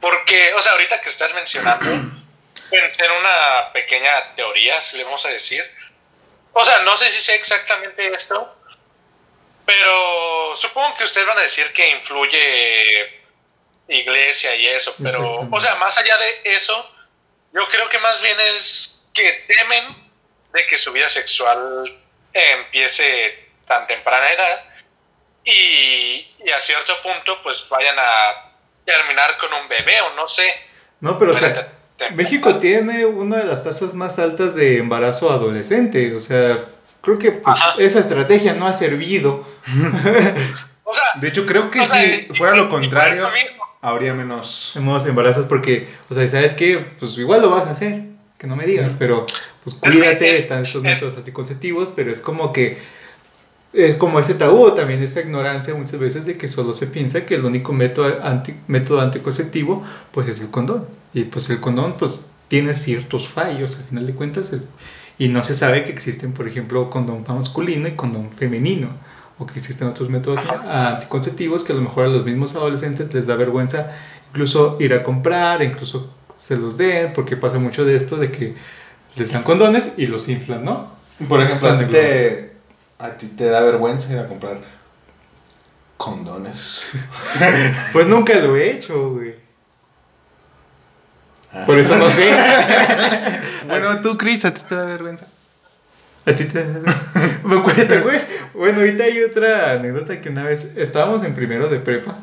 Porque, o sea, ahorita que estás mencionando, pensé en una pequeña teoría, si le vamos a decir. O sea, no sé si sé exactamente esto, pero supongo que ustedes van a decir que influye iglesia y eso, pero, o sea, más allá de eso, yo creo que más bien es que temen de que su vida sexual empiece tan temprana edad y, y a cierto punto pues vayan a terminar con un bebé o no sé. No, pero o sea, México tiene una de las tasas más altas de embarazo adolescente. O sea, creo que pues, esa estrategia no ha servido. O sea, De hecho, creo que o sea, si fuera y- lo contrario, habría menos. Hemos embarazos porque, o sea, ¿sabes qué? Pues igual lo vas a hacer. Que no me digas, pero pues cuídate, es- están estos es- métodos anticonceptivos, pero es como que. Es como ese tabú, también esa ignorancia muchas veces de que solo se piensa que el único método, anti, método anticonceptivo pues es el condón. Y pues el condón pues tiene ciertos fallos, al final de cuentas. el- y no se sabe que existen, por ejemplo, condón masculino y condón femenino. O que existen otros métodos anticonceptivos que a lo mejor a los mismos adolescentes les da vergüenza incluso ir a comprar, incluso se los den, porque pasa mucho de esto de que les dan condones y los inflan, ¿no? Por ejemplo, a ti, te, a ti te da vergüenza ir a comprar condones. Pues nunca lo he hecho, güey. Ah. Por eso no sé. Bueno, tú, Chris, a ti te da vergüenza. A ti te... ¿Me acuerdas? ¿Te acuerdas? Bueno, ahorita hay otra anécdota que una vez estábamos en primero de prepa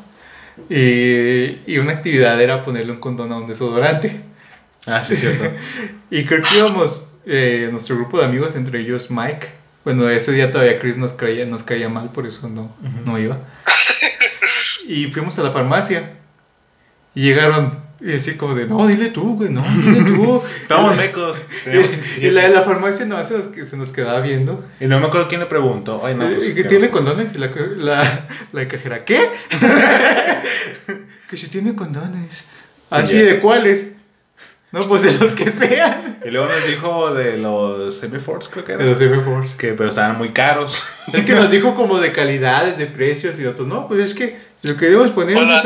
y, y una actividad era ponerle un condón a un desodorante. Ah, sí, es cierto. Y creo que íbamos, eh, nuestro grupo de amigos, entre ellos Mike. Bueno, ese día todavía Chris nos caía, nos caía mal, por eso no, no iba. Y fuimos a la farmacia. Y llegaron y así como de, no, dile tú, güey, no, dile tú. Estamos mecos. Y, la de la farmacia no se nos, que se nos quedaba viendo. Y no me acuerdo quién le preguntó. Ay, no, pues. y que tiene condones y la, la, la cajera, ¿qué? que si tiene condones. Así ya. de cuáles. No, pues de los que sean. Y luego nos dijo de los Semi-Force, creo que De era. los F-Force. Que, pero estaban muy caros. Es que nos dijo como de calidades, de precios y otros. No, pues es que lo queremos poner en un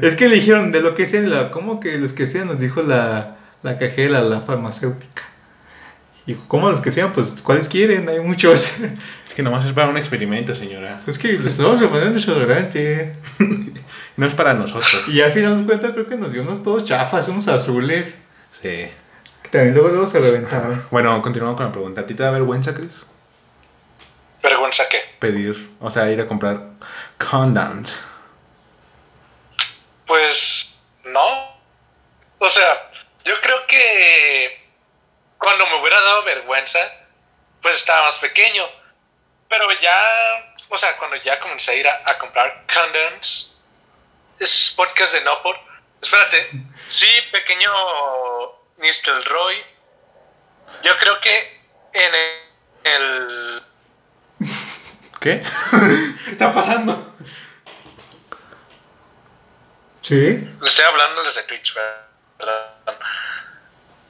Es que le dijeron de lo que sean, la, ¿cómo que los que sean? Nos dijo la, la cajera, la farmacéutica. Y ¿cómo los que sean? Pues, ¿cuáles quieren? Hay muchos. Es que nomás es para un experimento, señora. Es que les vamos a poner desodorante. No es para nosotros. Y al final nos cuenta, creo que nos dio unos todos chafas, unos azules. Sí. Que también luego, luego se reventaron. Bueno, continuamos con la pregunta. ¿A ti te da vergüenza, Chris? ¿Vergüenza qué? Pedir, o sea, ir a comprar condoms. Pues no. O sea, yo creo que cuando me hubiera dado vergüenza, pues estaba más pequeño. Pero ya, o sea, cuando ya comencé a ir a, a comprar condoms, es podcast de no por. Espérate, sí, pequeño Mr. Roy. Yo creo que en el, el ¿Qué? ¿Qué está pasando? Sí. Le estoy hablando desde Twitch, ¿verdad?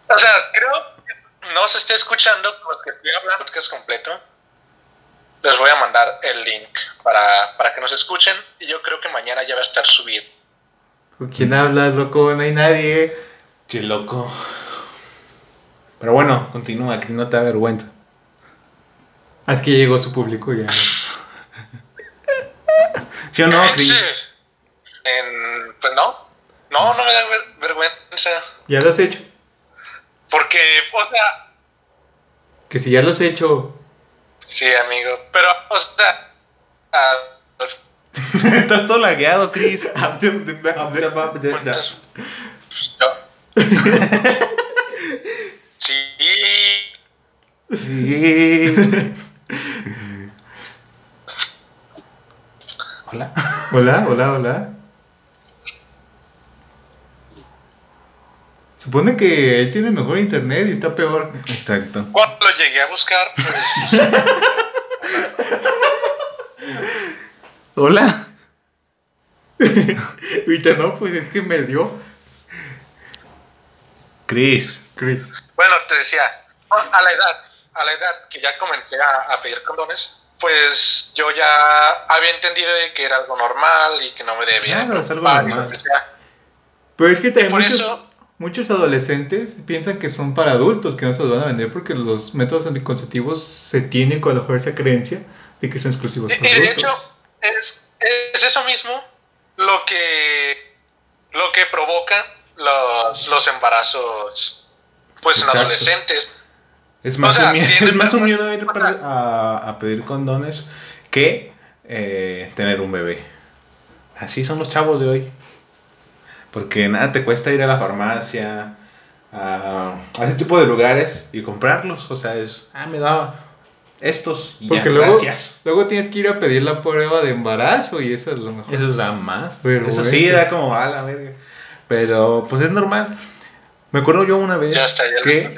O sea, creo que no se esté escuchando con los que estoy hablando, que es completo. les voy a mandar el link para, para que nos escuchen y yo creo que mañana ya va a estar subido. ¿Con quién hablas, loco? No hay nadie. Qué loco. Pero bueno, continúa, que no te da vergüenza. Ah, Es que ya llegó su público ya. ¿Sí o no, Chris? En- pues no, no, no me da ver- vergüenza. Ya lo has hecho. Porque, o sea, Que si ya lo has hecho. sí, amigo, pero, o sea, Estás todo lagueado, Chris. yo- Sí, Sí. Hola. Hola, hola, hola. Supone que él tiene mejor internet y está peor. Exacto. cuando lo llegué a buscar, pues, Hola. Ahorita no, pues es que me dio. Chris. Chris. bueno, te decía, a la edad, a la edad que ya comencé a, a pedir condones, pues yo ya había entendido que era algo normal y que no me debía Claro, es algo normal. lo que sea. Pero es que también muchos, eso- muchos adolescentes piensan que son para adultos, que no se los van a vender porque los métodos anticonceptivos se tienen con a lo mejor esa creencia de que son exclusivos para de adultos. hecho, es, es eso mismo lo que, lo que provoca los, los embarazos pues en adolescentes. Es más, O sea, un miedo, es más un miedo ir para- a, a pedir condones que eh, tener un bebé. Así son los chavos de hoy. Porque nada te cuesta ir a la farmacia, a, a ese tipo de lugares y comprarlos. O sea, es, ah, me da estos y Porque ya, luego, gracias. luego tienes que ir a pedir la prueba de embarazo y eso es lo mejor. Eso da más. Eso sí, da como a la verga. Pero pues es normal. Me acuerdo yo una vez Ya está, ya que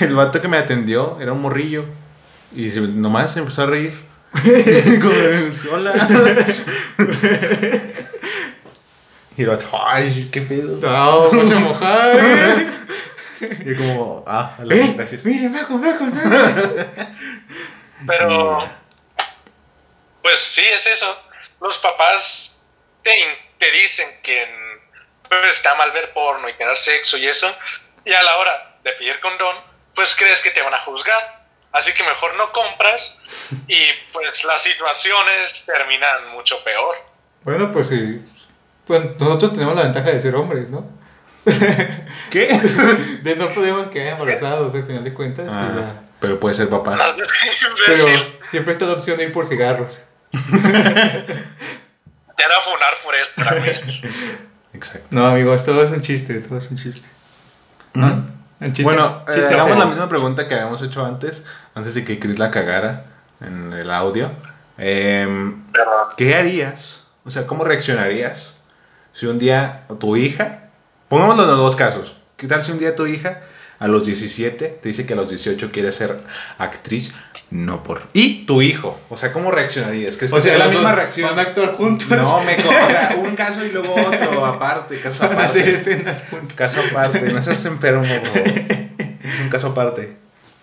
el vato que me atendió era un morrillo. Y se- nomás se empezó a reír. Como, Hola. Y el vato, ay, qué pedo. No, vamos a mojar. ¿eh? Y como, ah, hola, ¡Eh! gracias. Con, me con. Pero, pues sí, es eso. Los papás te, te dicen que pues, está mal ver porno y tener sexo y eso. Y a la hora de pedir condón, pues crees que te van a juzgar. Así que mejor no compras y pues las situaciones terminan mucho peor. Bueno, pues sí. Pues nosotros tenemos la ventaja de ser hombres, ¿no? ¿Qué? De no podemos quedar embarazados al final de cuentas. Ah, ya. pero puede ser papá. Pero siempre está la opción de ir por cigarros. Te van a funar por esto también. Exacto. No, amigos, todo es un chiste, todo es un chiste. Un chiste, Bueno, eh, chiste hagamos feo. la misma pregunta que habíamos hecho antes, antes de que Chris la cagara en el audio. Em, ¿Qué harías? O sea, ¿cómo reaccionarías si un día tu hija, pongámoslo en los dos casos, ¿qué tal si un día tu hija a los 17 te dice que a los 18 quiere ser actriz? No por... Y tu hijo, o sea, ¿cómo reaccionarías? ¿Crees que O sea, la misma reacción? Van a actuar juntos. No, me o sea, un caso y luego otro aparte, caso Van a hacer aparte. escenas juntos. Caso aparte, no seas enfermo. Es un caso aparte.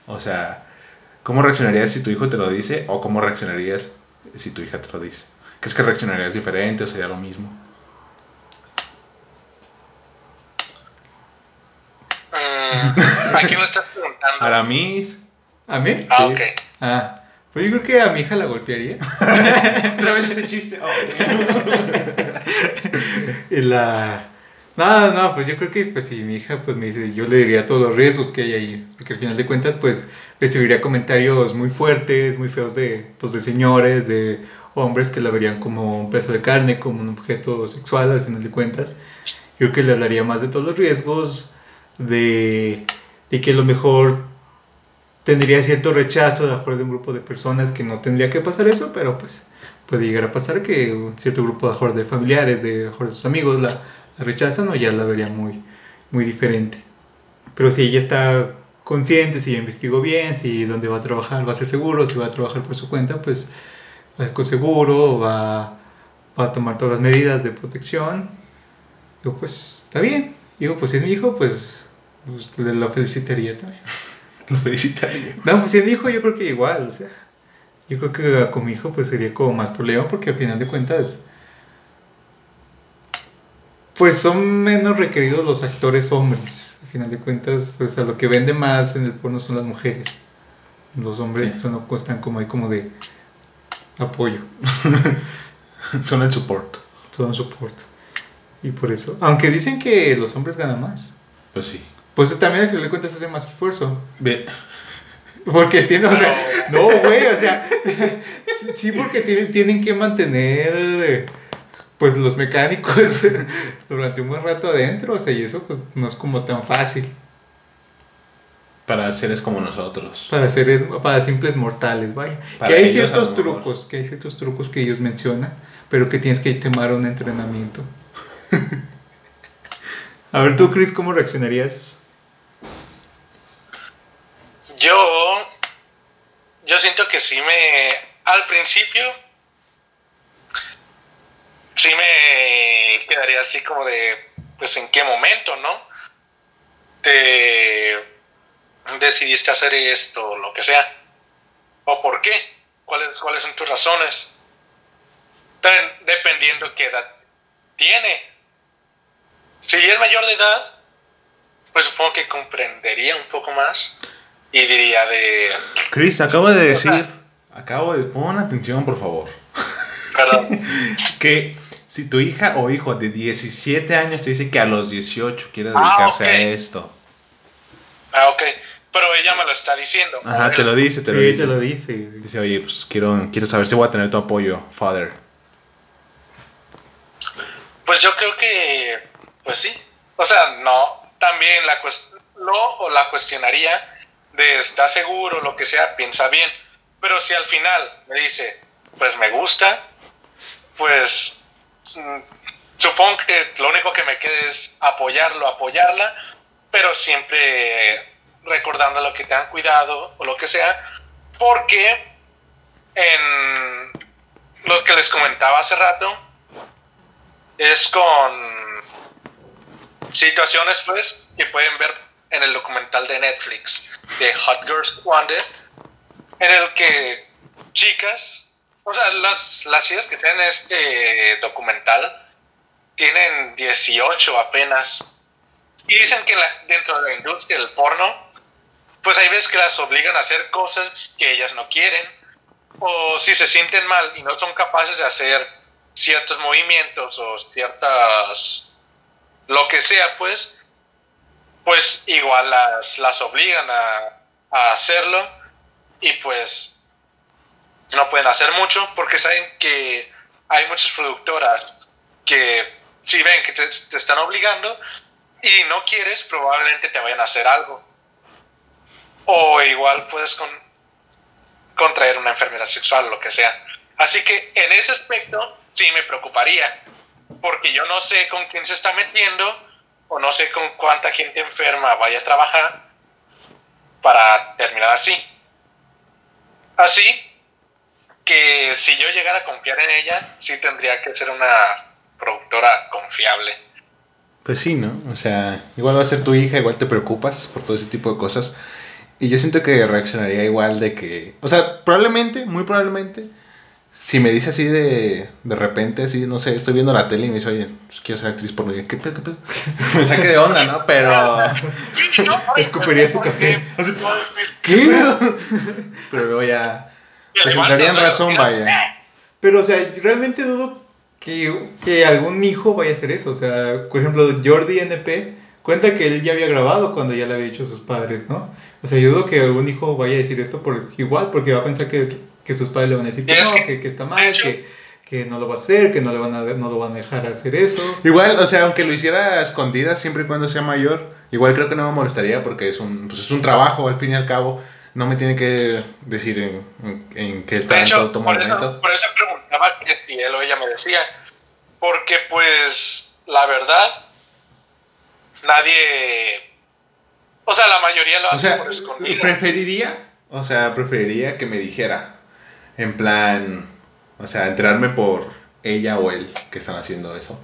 O sea, ¿cómo reaccionarías si tu hijo te lo dice o cómo reaccionarías si tu hija te lo dice? ¿Crees que reaccionarías diferente o sería lo mismo? Mm, ¿a quién le estás preguntando? A la Miss. ¿A mí? Ah, Sí. ok. Ah, pues yo creo que a mi hija la golpearía. Otra vez este chiste. Oh, la... No, no, pues yo creo que pues si mi hija pues me dice, yo le diría todos los riesgos que hay ahí, porque al final de cuentas pues recibiría comentarios muy fuertes, muy feos de, pues, de señores, de hombres que la verían como un peso de carne, como un objeto sexual al final de cuentas. Yo creo que le hablaría más de todos los riesgos, de, de que a lo mejor tendría cierto rechazo de acuerdo de un grupo de personas que no tendría que pasar eso, pero pues puede llegar a pasar que un cierto grupo de, a lo mejor, de familiares, de, a lo mejor, de sus amigos la, la rechazan o ya la vería muy, muy diferente. Pero si ella está consciente, si investigó bien, si dónde va a trabajar va a ser seguro, si va a trabajar por su cuenta, pues va a ser seguro, va, va a tomar todas las medidas de protección. Pues está bien. Digo, pues si es mi hijo, pues, pues le lo felicitaría también. Lo felicitaría. No, pues si es mi hijo, yo creo que igual, o sea, Yo creo que como hijo pues sería como más problema porque al final de cuentas pues son menos requeridos los actores hombres. Al final de cuentas pues a lo que vende más en el porno son las mujeres. Los hombres Sí. no están como ahí como de apoyo, Son el support. son soporte. Y por eso, aunque dicen que los hombres ganan más, Pues sí. pues también al final de cuentas hacen más esfuerzo. Bien. Porque tienen, o sea, no, güey, o sea, sí, porque tienen, tienen que mantener, pues, los mecánicos durante un buen rato adentro, o sea, y eso, pues, no es como tan fácil Para seres como nosotros. para seres, para simples mortales, vaya. Para que hay ciertos trucos, que hay ciertos trucos que ellos mencionan, pero que tienes que tomar un entrenamiento. A ver, tú, Chris, ¿cómo reaccionarías? Yo, yo siento que sí me, al principio, sí me quedaría así como de, pues en qué momento, ¿no? Te decidiste hacer esto, lo que sea. ¿O por qué? ¿Cuáles, cuáles son tus razones? Dependiendo qué edad tiene. Si es mayor de edad, pues supongo que comprendería un poco más y diría de... Chris, acabo de decir. Acabo de. Pon atención, por favor. Perdón. Que si tu hija o hijo de 17 años te dice que a los 18 quiere Ah, dedicarse a esto. Ah, ok. Pero ella me lo está diciendo. Ajá, te lo dice, te lo Sí, dice. te lo dice. Dice, oye, pues quiero, quiero saber si voy a tener tu apoyo, father. Pues yo creo que, pues sí. O sea, no, también la lo o la cuestionaría de está seguro, lo que sea, piensa bien. Pero si al final me dice, pues me gusta, pues mm, supongo que lo único que me queda es apoyarlo, apoyarla, pero siempre recordando lo que tengan cuidado o lo que sea, porque en lo que les comentaba hace rato, es con situaciones pues que pueden ver en el documental de Netflix de Hot Girls Wanted en el que chicas o sea las, las chicas que tienen este documental tienen 18 apenas. Y dicen que dentro de la industria del porno pues hay veces que las obligan a hacer cosas que ellas no quieren. O si se sienten mal y no son capaces de hacer ciertos movimientos o ciertas lo que sea pues pues igual las, las obligan a, a hacerlo y pues no pueden hacer mucho porque saben que hay muchas productoras que si ven que te, te están obligando y no quieres probablemente te vayan a hacer algo o igual puedes con, contraer una enfermedad sexual lo que sea. Así que en ese aspecto sí me preocuparía, porque yo no sé con quién se está metiendo o no sé con cuánta gente enferma vaya a trabajar para terminar así. Así que si yo llegara a confiar en ella, sí tendría que ser una productora confiable. Pues sí, ¿no? O sea, igual va a ser tu hija, igual te preocupas por todo ese tipo de cosas. Y yo siento que reaccionaría igual de que... O sea, probablemente, muy probablemente, si me dice así de, de repente, así, no sé, estoy viendo la tele y me dice, oye, pues quiero ser actriz por ¿qué pedo, qué pedo? me saque de onda, ¿no? Pero... Escupirías tu café. Así, ¿Qué? Pero luego ya... Pues entraría en razón, vaya. Pero, o sea, realmente dudo que, que algún hijo vaya a hacer eso. O sea, por ejemplo, Jordi NP cuenta que él ya había grabado cuando ya le había dicho a sus padres, ¿no? O sea, yo dudo que algún hijo vaya a decir esto por igual, porque va a pensar que, que sus padres le van a decir que no, que- que, está mal, que, que no lo va a hacer, que no, le van a, no lo van a dejar hacer eso. Igual, o sea, aunque lo hiciera a escondidas siempre y cuando sea mayor, igual creo que no me molestaría porque es un, pues es un trabajo al fin y al cabo. No me tiene que decir en, en, en qué está en todo por momento. eso, por eso preguntaba que si él o ella me decía. Porque, pues, la verdad, nadie. O sea, la mayoría lo O hace sea, por escondido. preferiría, o sea, preferiría que me dijera, en plan, o sea, enterarme por ella o él que están haciendo eso,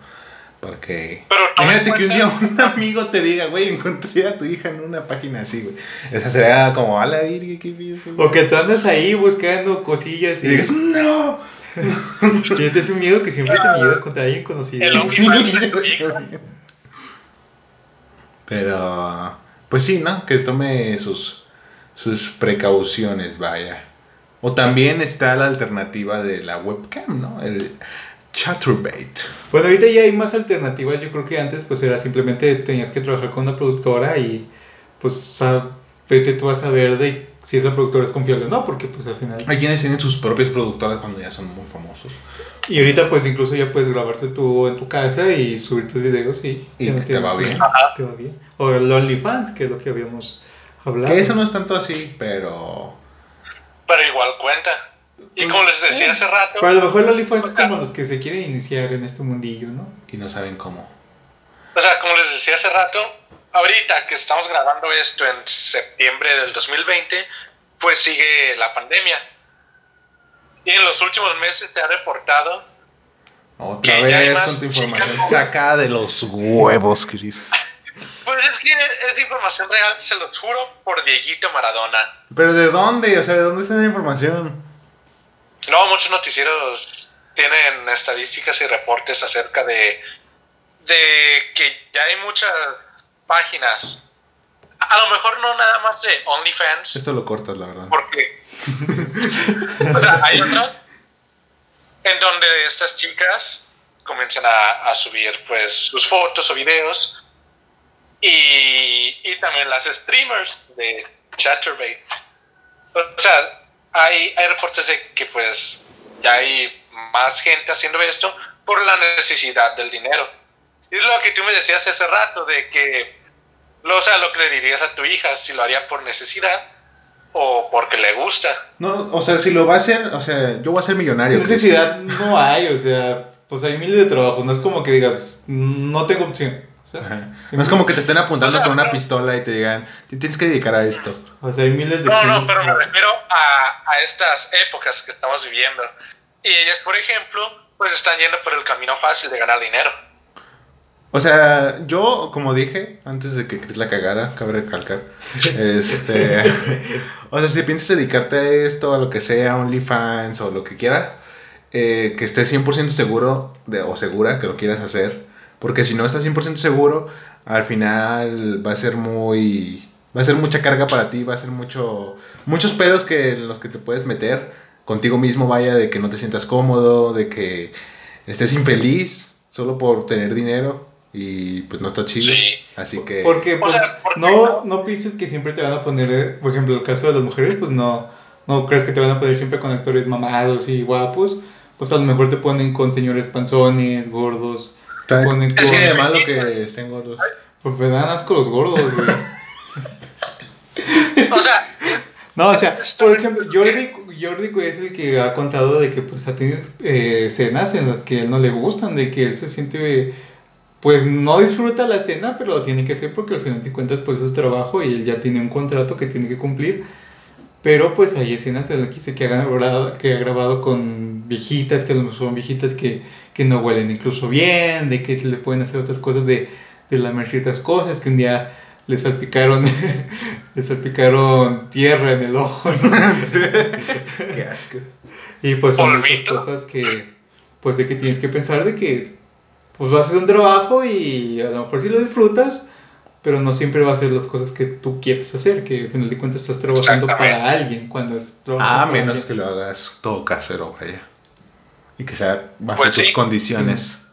Para que. Pero Imagínate que un día un amigo te diga, güey, encontré a tu hija en una página así, güey. Esa sería como, a la virgen, qué pido. O que tú andas ahí buscando cosillas Y y, digas, no. y este es un miedo que siempre he tenido de encontrar a alguien conocido. El Sí, yo. Pero, pues sí, ¿no? Que tome sus, sus precauciones, vaya. O también está la alternativa de la webcam, ¿no? El Chatterbait. Bueno, ahorita ya hay más alternativas. Yo creo que antes pues era simplemente tenías que trabajar con una productora y pues o sea, vete tú a saber de si esa productora es confiable o no, porque pues al final... Hay quienes tienen sus propias productoras cuando ya son muy famosos. Y ahorita pues incluso ya puedes grabarte tú en tu casa y subir tus videos y... Y ya no que te va bien. Ajá. Te va bien. O el OnlyFans, que es lo que habíamos hablado. Que eso no es tanto así, pero... Pero igual cuenta. Y como les decía hace rato, Pero a lo mejor el OnlyFans es como los que se quieren iniciar en este mundillo, ¿no? Y no saben cómo. o sea, como les decía hace rato, ahorita que estamos grabando esto en septiembre del 2020, pues sigue la pandemia. Y en los últimos meses te ha reportado Otra vez con tu información chicas. sacada de los huevos, Chris. Pues es que es información real, se los juro, por Dieguito Maradona. ¿Pero de dónde? O sea, ¿de dónde está la información? No, muchos noticieros tienen estadísticas y reportes acerca de, de que ya hay muchas páginas. A lo mejor no nada más de OnlyFans, Esto lo cortas, la verdad. porque... o sea, hay otras en donde estas chicas comienzan a, a subir pues sus fotos o videos y, y también las streamers de Chatterbait. O sea, hay, hay reportes de que pues ya hay más gente haciendo esto por la necesidad del dinero. Y es lo que tú me decías hace rato, de que, lo- o sea, lo que le dirías a tu hija, si lo haría por necesidad o porque le gusta. No, o sea, si lo va a hacer, o sea, yo voy a ser millonario. Necesidad no hay, o sea, pues hay miles de trabajos, no es como que digas, no tengo opción. O sea. No es como que te estén apuntando O sea, con una pero- pistola y te digan, "Te tienes que dedicar a esto. o sea, hay miles de No, no, pero me refiero a, a estas épocas que estamos viviendo. Y ellas, por ejemplo, pues están yendo por el camino fácil de ganar dinero. O sea, yo, como dije, antes de que Chris la cagara, cabe recalcar, este, o sea, si piensas dedicarte a esto, a lo que sea, OnlyFans o lo que quieras, eh, que estés 100% seguro de, o segura que lo quieras hacer, porque si no estás 100% seguro, al final va a ser muy, va a ser mucha carga para ti, va a ser mucho, muchos pedos que en los que te puedes meter contigo mismo, vaya, de que no te sientas cómodo, de que estés infeliz solo por tener dinero y pues no está chido. Sí. Así que... Porque pues, sea, ¿por qué no, no pienses que siempre te van a poner, eh, por ejemplo, el caso de las mujeres, pues no, no crees que te van a poner siempre con actores mamados y guapos. Pues a lo mejor te ponen con señores panzones, gordos. Está- con- que de malo que estén gordos. Pues me dan asco los gordos, güey. O sea, No, o sea, por ejemplo, Jordi, Jordi es el que ha contado de que pues ha tenido eh, escenas en las que a él no le gustan, de que él se siente, pues no disfruta la escena, pero lo tiene que hacer porque al final de cuentas pues eso es trabajo y él ya tiene un contrato que tiene que cumplir. Pero pues hay escenas en las que dice que ha grabado, que ha grabado con viejitas, que a lo mejor son viejitas que, que no huelen incluso bien, de que le pueden hacer otras cosas de, de lamer ciertas cosas, que un día le salpicaron, le salpicaron tierra en el ojo. ¿no? Qué asco. Y pues son esas cosas que, pues de que tienes que pensar de que, pues vas a hacer un trabajo y a lo mejor sí lo disfrutas, pero no siempre va a hacer las cosas que tú quieres hacer, que al final de cuentas estás trabajando para alguien cuando es trabajas A para menos alguien. que lo hagas todo casero, vaya. Y que sea bajo Pues tus sí. condiciones.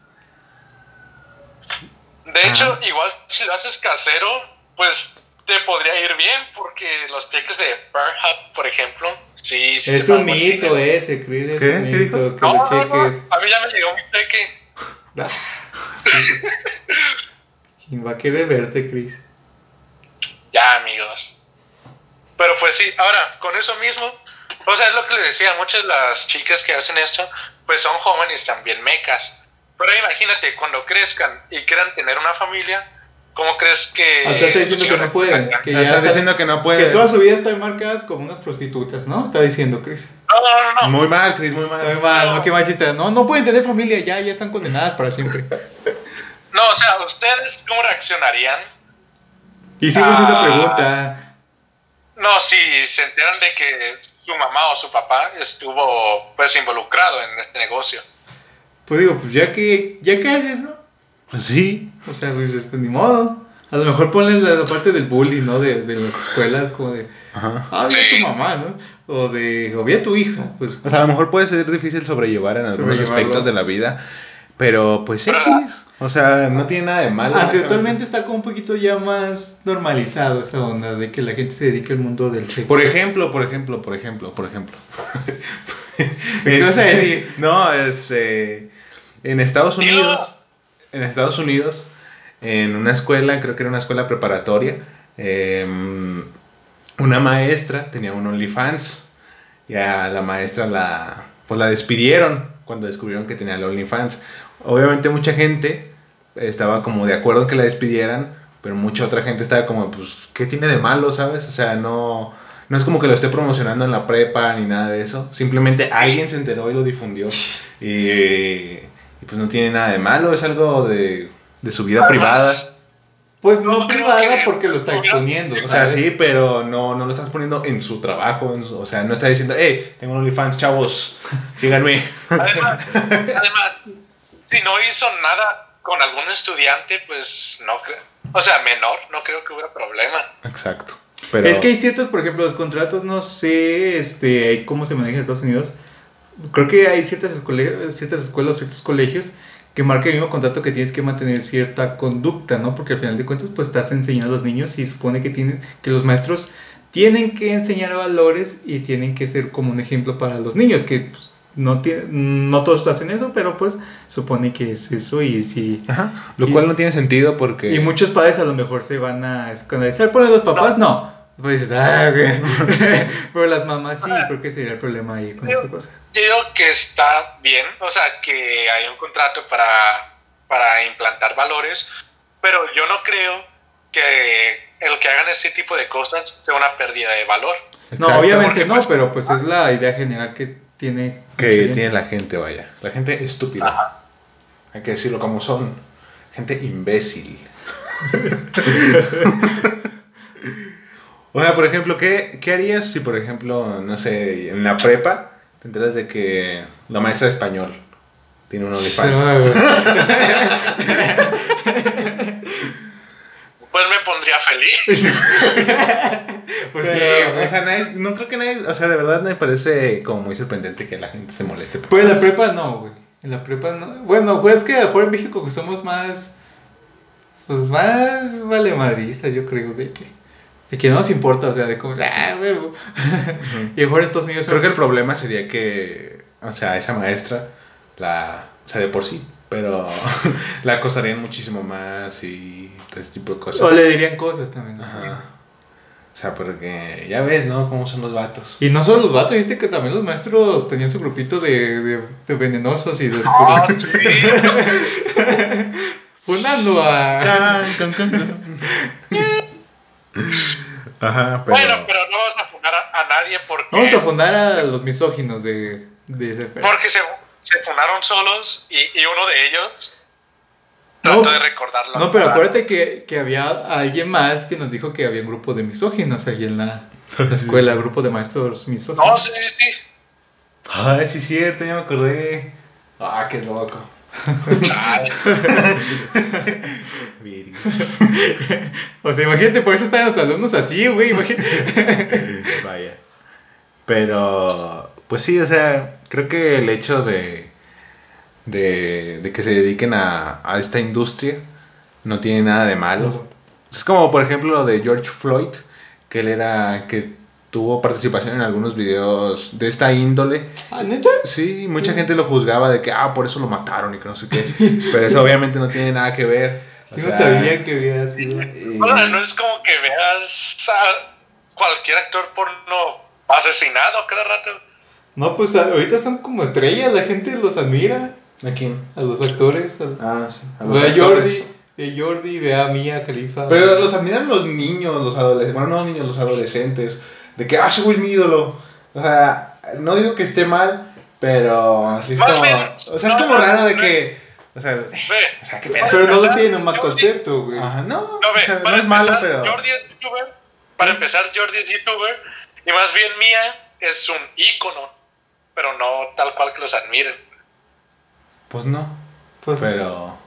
de hecho, Ajá. igual si lo haces casero, pues te podría ir bien, porque los cheques de Burnhub, por ejemplo, sí, sí. Es un mito dinero. ese, Chris, es ¿Qué? un ¿Qué mito, dijo? que No, lo no, no, cheques. a mí ya me llegó mi cheque. ¿Quién va a querer verte, Chris? Ya, amigos. Pero pues sí, ahora, con eso mismo, o sea, es lo que le decía, muchas de las chicas que hacen esto, pues son jóvenes también mecas. Pero imagínate, cuando crezcan y quieran tener una familia, ¿cómo crees que... Ah, te está diciendo que no pueden, que ya estás está- diciendo que no Que puede. toda su vida están marcadas como unas prostitutas, ¿no? Está diciendo Chris. No, no, no, no. Muy mal, Chris, muy Ay, mal. man, no, qué machista. No, no pueden tener familia, ya, ya están condenadas para siempre. No, o sea, ¿ustedes cómo reaccionarían? Hicimos esa Ah. pregunta. No, si se enteran de que su mamá o su papá estuvo pues involucrado en este negocio. Pues digo, pues ya que, ya que haces, ¿no? Pues sí. O sea, pues, pues ni modo. A lo mejor ponle la, la parte del bullying, ¿no? De, de las escuelas, como de, Ajá. ah, Sí. tu mamá, ¿no? O de, o vi a tu hija, pues. O sea, a lo mejor puede ser difícil sobrellevar en algunos aspectos de la vida, pero pues Pero- X. O sea, no tiene nada de malo. Aunque actualmente está como un poquito ya más normalizado esa onda de que la gente se dedique al mundo del sexo. Por ejemplo, por ejemplo, por ejemplo, por ejemplo. ¿Qué vas a decir? No, este. En Estados. Unidos. En Estados Unidos. En una escuela, creo que era una escuela preparatoria. em, una maestra tenía un OnlyFans. Y a la maestra la. Pues la despidieron cuando descubrieron que tenía el OnlyFans. Obviamente mucha gente estaba como de acuerdo en que la despidieran. Pero mucha otra gente estaba como, pues, ¿qué tiene de malo, sabes? O sea, no. No es como que lo esté promocionando en la prepa ni nada de eso. Simplemente alguien se enteró y lo difundió. Y, y pues no tiene nada de malo. Es algo de, de su vida Además, privada. Pues no, privada que- porque lo está exponiendo. O sea, sí, pero no, no lo estás poniendo en su trabajo. en su- o sea, no está diciendo, hey, tengo un OnlyFans, chavos, síganme. Además, además, si no hizo nada con algún estudiante, pues no creo. O sea, menor, no creo que hubiera problema. Exacto. Pero, Es que hay ciertos, por ejemplo, los contratos, no sé este, cómo se maneja en Estados Unidos. Creo que hay ciertas, escuelas, ciertas escuelas, ciertos colegios que marcan el mismo contrato que tienes que mantener cierta conducta, ¿no? Porque al final de cuentas, pues estás enseñando a los niños y supone que, tienen, que los maestros tienen que enseñar valores y tienen que ser como un ejemplo para los niños, que pues, no, tie- no todos hacen eso, pero pues supone que es eso y si... Ajá, lo y- cual no tiene sentido porque... Y muchos padres a lo mejor se van a escandalizar, pero los papás no. Pues dices, ah, güey. pero las mamás sí, creo que sería el problema ahí con esta cosa. Yo digo que está bien, o sea, que hay un contrato para, para implantar valores, pero yo no creo que el que hagan ese tipo de cosas sea una pérdida de valor. No, Exacto. obviamente no, pues, pero pues es la idea general que tiene. que tiene la gente, vaya. La gente estúpida. Hay que decirlo como son. Gente imbécil. o sea, por ejemplo, ¿qué, ¿qué harías si, por ejemplo, no sé, en la prepa te enteras de que la maestra de español tiene un OnlyFans? Pues me pondría feliz. Pues sí, Pero, o sea, nadie- no creo que nadie, o sea, de verdad me parece como muy sorprendente que la gente se moleste. por Pues en la prepa no, güey. En la prepa no. Bueno, pues es que a lo mejor en México que somos más. Pues más vale madristas, yo creo, de que. De que no nos importa, o sea, de como. Ah, güey. y mejor Estados Unidos. Creo que el problema sería que, o sea, esa maestra, la, o sea, de por sí, pero la acosarían muchísimo más y ese tipo de cosas. O le dirían cosas también. ¿no? Ajá. O sea, porque ya ves, ¿no? Cómo son los vatos. Y no solo los vatos, viste que también los maestros tenían su grupito de, de, de venenosos y de Ah, oscuros. sí. Fundando a. Ajá, pero... Bueno, pero no vamos a funar a, a nadie porque, Vamos a fundar a los misóginos de, de ese porque se, se funaron solos y, y uno de ellos No, trató de recordarlo. No, pero acuérdate que, que había alguien más que nos dijo que había un grupo de misóginos ahí en la, la escuela, grupo de maestros misóginos. No, sí, sí, sí. Ay, sí es cierto, ya me acordé. Ah, qué loco. O sea, imagínate, por eso están los alumnos así, güey. Vaya. Pero, pues sí, o sea, creo que el hecho de, de, de que se dediquen a, a esta industria no tiene nada de malo. Es como, por ejemplo, lo de George Floyd, que él era, que tuvo participación en algunos videos de esta índole. ¿Ah, neta? Sí, mucha gente lo juzgaba de que, ah, por eso lo mataron y que no sé qué. Pero eso obviamente no tiene nada que ver. O Yo sea, no sabía que había sido. y- no es como que veas a cualquier actor porno asesinado cada rato. No, pues ahorita son como estrellas, la gente los admira. ¿A quién? A los actores. A, Ah, sí. a los ve a actores. Jordi, ve a Jordi, ve a Mia Khalifa. Pero los admiran los niños, los adolescentes. Bueno, no los niños, los adolescentes. De que, ah, ese güey es mi ídolo. O sea, no digo que esté mal, pero así es Más como. bien, o sea, es como raro de que. O sea, Ve, o sea, qué pedo. Pero no empezar, tienen un mal concepto, güey. Ajá, no, No, ve, o sea, no es malo, pero. Jordi es youtuber. Para empezar, Jordi es youtuber. Y más bien Mía es un ícono. Pero no tal cual que los admiren. Pues no. Pues, Pero.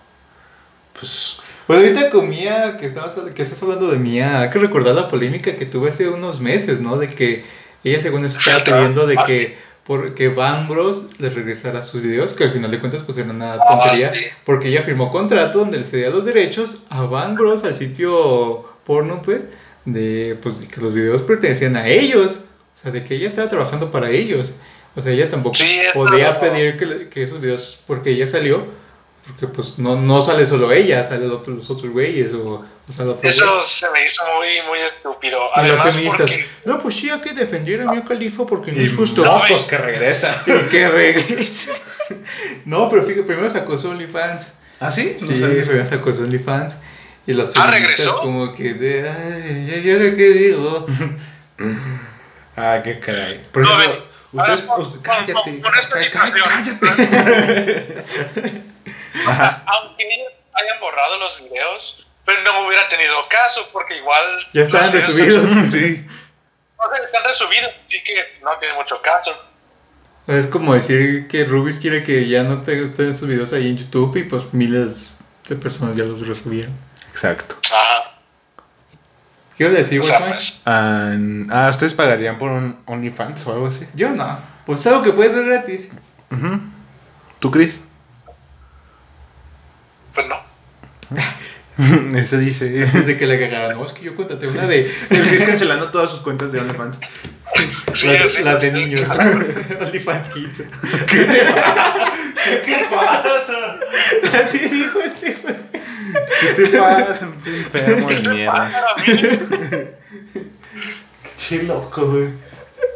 Pues. pues ahorita con Mía, que, estabas, que estás hablando de Mía, hay que recordar la polémica que tuve hace unos meses, ¿no? De que ella según eso estaba pidiendo de Ah, que porque Van Bros le regresara sus videos, que al final de cuentas pues era una Ah, tontería, sí. porque ella firmó contrato donde le cedía los derechos a Van Bros, al sitio porno, pues, de pues que los videos pertenecían a ellos, o sea, de que ella estaba trabajando para ellos. O sea, ella tampoco Sí, podía no- pedir que, le- que esos videos, porque ella salió, porque pues no, no sale solo ella, salen otros, los otros güeyes o, o sea, el otro güey. Eso se me hizo muy, muy estúpido. Y las Además, feministas, porque no, pues sí, hay que defender a Mia Khalifa porque no Y es justo. mocos que regresa. Y que regrese. no, pero fíjate, primero sacó su OnlyFans. ¿Ah, sí? No Sí, sabía. primero sacó su OnlyFans. Y las Ah, feministas ¿regresó? como que de, ay, ya, ya ahora qué digo. Ah, qué caray. Por No, ejemplo, ustedes. usted- con- cállate. con- con esta cá- cá- situación. cállate. Ajá. aunque ellos hayan borrado los videos, pero no hubiera tenido caso porque igual... Ya videos resubidos. Sí. O sea, están resubidos, así que no tiene mucho caso. Es como decir que Rubis quiere que ya no te estén sus videos ahí en YouTube y pues miles de personas ya los resubieron. Exacto. Ajá. ¿Qué a decir, Watchman? pues, Ah, ¿ustedes pagarían por un OnlyFans o algo así? Yo no. Pues algo que puedes ver gratis. ¿Tú, Chris? pues no. Eso dice. Desde que le cagaran. No, es que yo contraté una de El Chris cancelando todas sus cuentas de OnlyFans. Sí, las, sí, las de sí. niños. OnlyFans Kids. ¿Qué pasa? Así dijo este güey. ¿Qué te pasa? Enfermo de mierda. Para mí, Che loco, güey.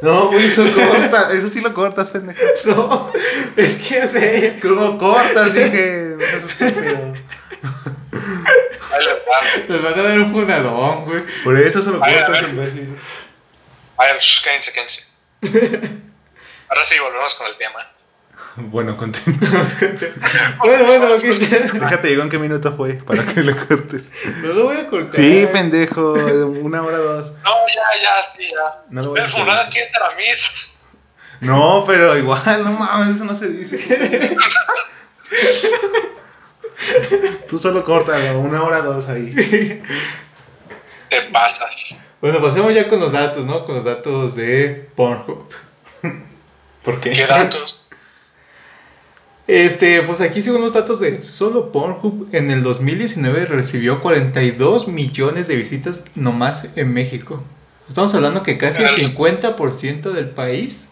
No, güey, eso corta. Eso sí lo cortas, pendejo. No, es que o sea, Lo cortas, dije. No seas estúpido. ahí les va. nos van a dar un funadón, güey. Por eso se lo A ver, a cortas, ver. imbécil. A ver, shh, cállense, cállense. Ahora sí, volvemos con el tema. Bueno, continúa. Bueno, bueno. Déjate, digo en qué minuto fue para que lo cortes. No lo voy a cortar. Sí, pendejo. Una hora dos. No, ya, ya, sí, ya. No lo voy a aquí es Aramis. No, pero igual, no mames, eso no se dice. Tú solo córtalo, una hora dos ahí. Te pasas. Bueno, pasemos ya con los datos, ¿no? Con los datos de Pornhub. ¿Por qué? ¿Qué datos? Este, pues aquí según los datos de solo Pornhub, en el 2019 recibió 42 millones de visitas nomás en México. Estamos hablando que casi el 50% del país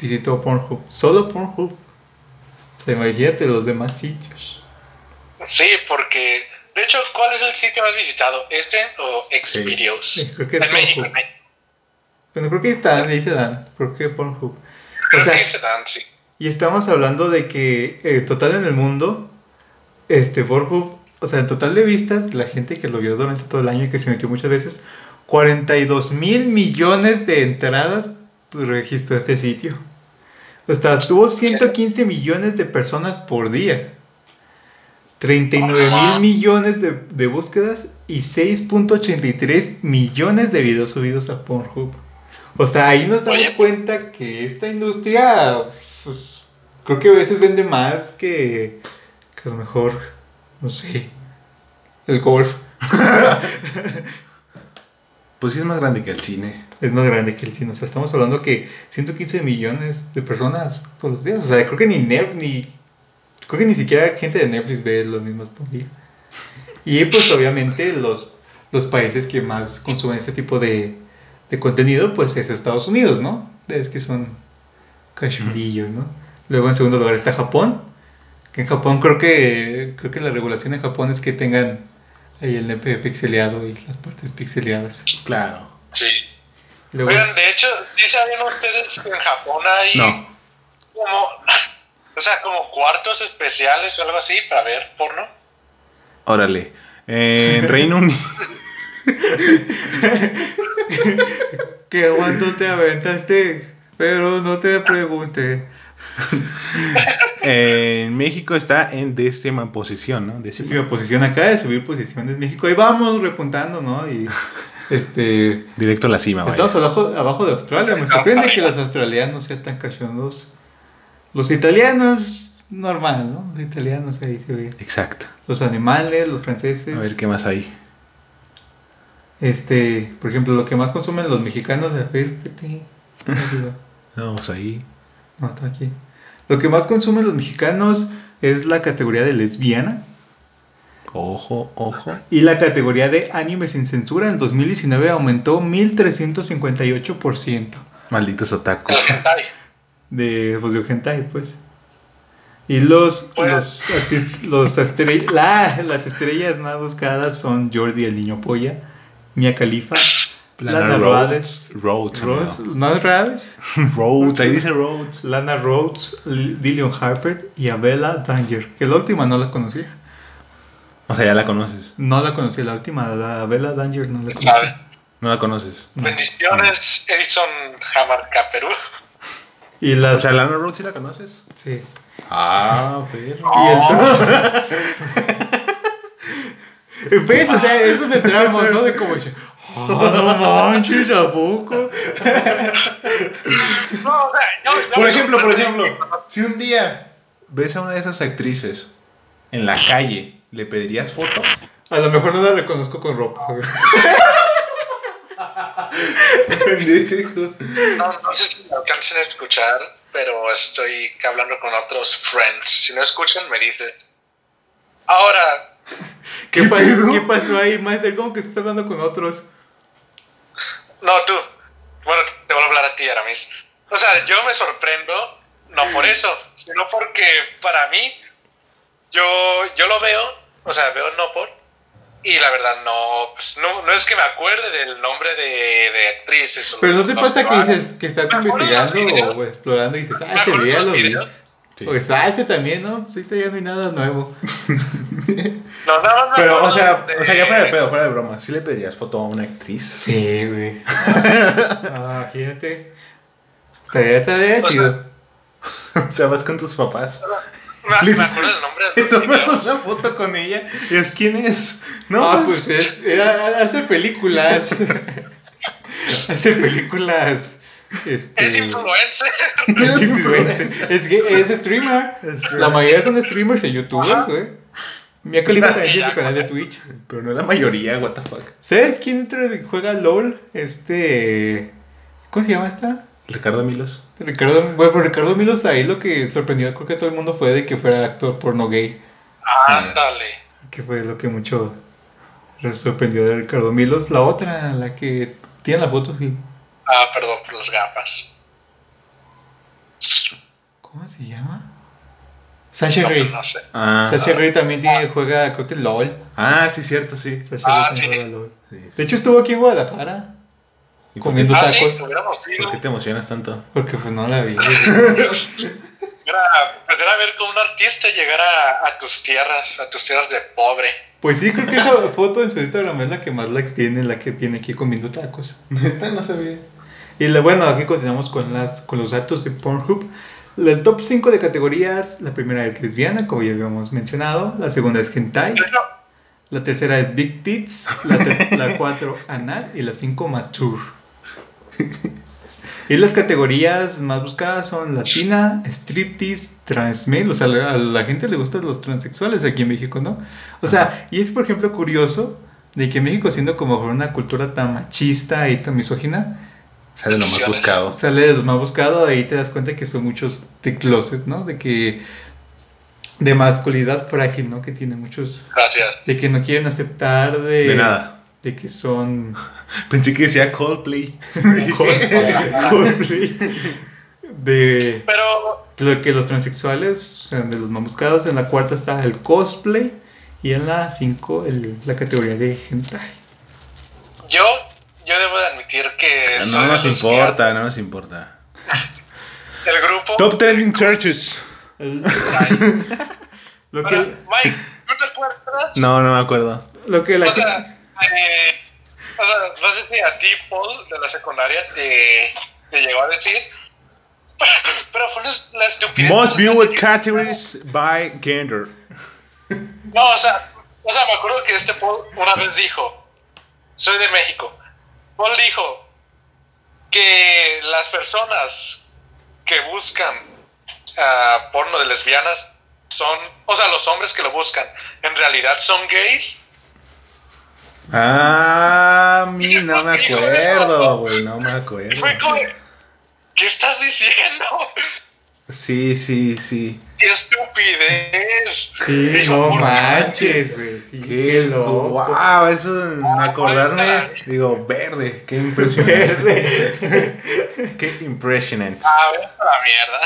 visitó Pornhub. Solo Pornhub. O sea, imagínate los demás sitios. Sí, porque. De hecho, ¿cuál es el sitio más visitado? ¿Este o Xvideos? Sí, creo que es en México. Bueno, creo que ahí están, ahí se dan. Creo que Pornhub. O Creo sea, que se dan, sí. Y estamos hablando de que eh, total en el mundo, este Pornhub, o sea, en total de vistas, la gente que lo vio durante todo el año y que se metió muchas veces, 42 mil millones de entradas registró este sitio. O sea, tuvo 115 millones de personas por día. 39 mil millones de, de búsquedas y 6.83 millones de videos subidos a Pornhub. O sea, ahí nos damos Oye. cuenta que esta industria, pues, creo que a veces vende más que, que a lo mejor, no sé, el golf. Pues sí es más grande que el cine. Es más grande que el cine. O sea, estamos hablando que 115 millones de personas todos los días. O sea, creo que ni Net, ni. Creo que ni siquiera gente de Netflix ve los mismos por día. Y pues obviamente los, los países que más consumen este tipo de, de contenido, pues es Estados Unidos, ¿no? Es que son cachondillos, ¿no? Luego en segundo lugar está Japón. Que en Japón creo que creo que la regulación en Japón es que tengan ahí el nepe pixeleado y las partes pixeleadas. Claro. Sí. Luego, Oigan, de hecho, ¿sí sabían ustedes que en Japón hay No. como, o sea, como cuartos especiales o algo así para ver porno? Órale. En Reino Unido. que cuánto te aventaste, pero no te pregunté. En México está en décima posición, ¿no? Décima. Décima posición acá de subir posiciones México. Ahí vamos repuntando, ¿no? Y este. Directo a la cima, vaya. Estamos abajo, abajo de Australia. Me sorprende que los australianos sean tan cachondos. Los italianos, normal, ¿no? Los italianos ahí se ve. Exacto. Los animales, los franceses. A ver qué más hay. Este, por ejemplo, lo que más consumen los mexicanos, a ver. Vamos ahí. No, está aquí. Lo que más consumen los mexicanos es la categoría de lesbiana Ojo, ojo. y la categoría de anime sin censura en 2019 aumentó 1358% Malditos otakus. De pues, de hentai, pues. Y los Pues- los, artist- los la- las estrellas más buscadas son Jordi el niño polla, Mia Khalifa, Lana Rhodes, Rhodes. Rhodes, amigo. ¿no es Rhodes? Rhodes, ahí dice Rhodes. Lana Rhodes, Dillion Harper y Abela Danger. Que la última no la conocía. O sea, ya la conoces. No la conocí, la última, la Abela Danger no la conocí. ¿Sabe? No la conoces. No. Bendiciones, Edison Jamarca, Perú. Y O las. sea, Lana Rhodes sí la conoces. sí. Ah, perro. Y el- Oh, ¿Ves? O sea, eso me tramos, ¿no? De como dice, ah, no manches, ¿a poco? no, o sea, yo, yo Por ejemplo, por ejemplo, si un día ves a una de esas actrices en la calle, ¿le pedirías foto? A lo mejor no la reconozco con ropa. No, no sé si me alcancen a escuchar, pero estoy hablando con otros friends. Si no escuchan, me dices. Ahora, ¿Qué, ¿Qué pas- pedo? ¿Qué pasó ahí, Master? ¿Cómo que estás hablando con otros? No tú. Bueno, te voy a hablar a ti, Aramis. O sea, yo me sorprendo, no por eso, sino porque para mí, yo, yo lo veo, o sea, veo no por, y la verdad no, pues, no, no es que me acuerde del nombre de, de actrices. o Pero no te pasa que dices que estás investigando o explorando y dices, ah, este los lo vi. Sí. O pues, ah, este también, ¿no? Pues ahorita ya no hay nada nuevo. No, no, no. Pero, o sea, de- o sea, ya fuera de pedo, fuera de broma, ¿sí le pedirías foto a una actriz? Sí, güey. ah, imagínate. Estaría, estaría O sea, chido. o sea, vas con tus papás. Me, me acuerdo del nombre de Y tomas una foto con ella y es quién es. No, ah, pues es, era, hace películas. hace películas. Este, Es influencer. Es influencer. Es, que es streamer. La mayoría son streamers en YouTube, Ajá. güey. Mia Khalifa también tiene su canal de Twitch. Pero no la mayoría, what the fuck. ¿Sabes quién juega LOL? Este. ¿Cómo se llama esta? Ricardo Milos. Ricardo, bueno, Ricardo Milos ahí lo que sorprendió creo que a todo el mundo fue de que fuera actor porno gay. Ándale. Que fue lo que mucho sorprendió de Ricardo Milos. La otra, la que tiene la foto, sí. Ah, perdón por las gafas. ¿Cómo se llama? Sasha No, pues Grey. no sé. Ah, Sasha Grey también tiene, juega, creo que LOL. ah sí, cierto, sí. Sasha Ah, Grey sí. también juega LOL. Sí. De hecho estuvo aquí en Guadalajara ¿Y comiendo Ah, sí, tacos. ido. ¿Por qué te emocionas tanto? Porque pues no la vi. Era, pues era ver con un artista llegar a, a tus tierras, a tus tierras de pobre. Pues sí, creo que esa foto en su Instagram es la que más likes tiene, la que tiene aquí comiendo tacos. Neta, no sabía. Y la- bueno, aquí continuamos con, las, con los datos de Pornhub. El top 5 de categorías, la primera es lesbiana, como ya habíamos mencionado. La segunda es hentai. La tercera es big tits. La, la cuatro anal. Y la cinco mature. Y las categorías más buscadas son latina, striptease, transmale. O sea, a la gente le gustan los transexuales aquí en México, ¿no? O sea, y es por ejemplo curioso de que México siendo como una cultura tan machista y tan misógina, Sale lo más buscado. sale de los más buscados, ahí te das cuenta que son muchos de closet, ¿no? De que de masculinidad frágil, ¿no? Que tienen muchos gracias. de que no quieren aceptar de De nada. de que son Pensé que decía Coldplay. Coldplay, de Pero, lo que los transexuales de los más buscados en la cuarta está el cosplay y en la cinco el- la categoría de hentai yo, admitir que No nos importa, no nos importa. El grupo. Top trending churches. El- Ay, lo pero, que Mike, ¿tú te acuerdas? No, no me acuerdo. lo que la O sea, eh, o sea, no sé si a ti, Paul, de la secundaria, te, te llegó a decir Pero fue la- la estupidez. Most viewed categories by gender. No, o sea, o sea, me acuerdo que este Paul una vez dijo, soy de México. Paul dijo que las personas que buscan ah, porno de lesbianas son, o sea, los hombres que lo buscan, en realidad son gays. Ah, mi, no me acuerdo, güey, no me acuerdo. fue como, ¿qué estás diciendo? Sí, sí, sí. ¡Qué estupidez! Sí, no manches, güey. Sí, Qué loco. Wow, eso en acordarme, digo, verde, qué impresionante. qué impresionante. Ah, vete a la mierda.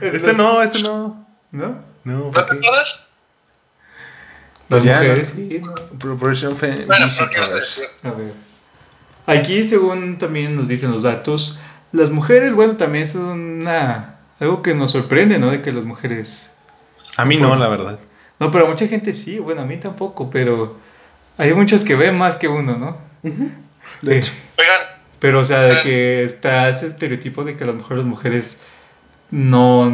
Este no, este no. ¿No? No, ¿No ¿por te acuerdas? Las Pues ya, mujeres, sí, ¿no? Proportion Bueno. A ver. Aquí, según también nos dicen los datos, las mujeres, bueno, también es una. Algo que nos sorprende, ¿no? De que las mujeres. A mí no, la verdad. No, pero a mucha gente sí, bueno, a mí tampoco, pero hay muchas que ven más que uno, ¿no? De hecho. Oigan, Pero, o sea, de que está ese estereotipo de que a lo mejor las mujeres no.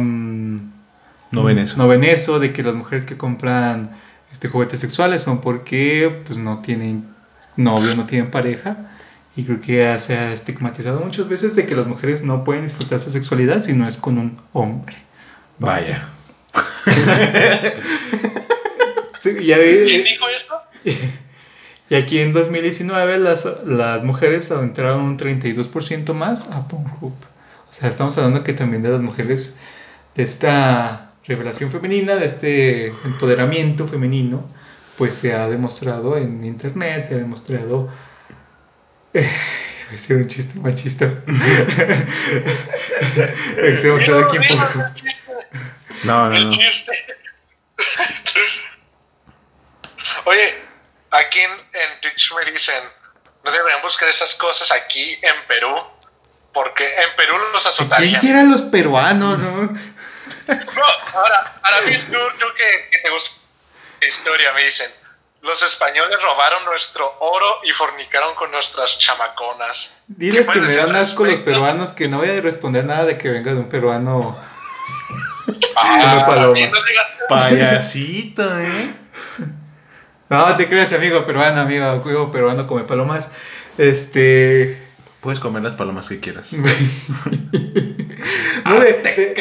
No ven eso. No ven eso, de que las mujeres que compran este, juguetes sexuales son porque pues no tienen novio, no tienen pareja. Y creo que ya se ha estigmatizado muchas veces de que las mujeres no pueden disfrutar su sexualidad si no es con un hombre. Vaya. Sí, ya ¿quién dijo esto? y aquí en 2019 las, las mujeres entraron un 32% más a Pornhub. O sea, estamos hablando que también de las mujeres, de esta revelación femenina, de este empoderamiento femenino, pues se ha demostrado en internet, se ha demostrado... Eh, voy a decir un chiste machista. No, no, el no. chiste. Oye, aquí en, en Twitch me dicen, no deberían buscar esas cosas aquí en Perú, porque en Perú los ¿Quién azotarían. quiere a los peruanos, no? No, ahora, ahora mismo tú, tú que, que te gusta la historia, me dicen, los españoles robaron nuestro oro y fornicaron con nuestras chamaconas. Diles ¿Qué que me dan asco los peruanos, que no voy a responder nada de que venga de un peruano. Ah, Payasito, ¿eh? No, te creas, amigo peruano, amigo, amigo peruano come palomas. Este. Puedes comer las palomas que quieras. No, de, de-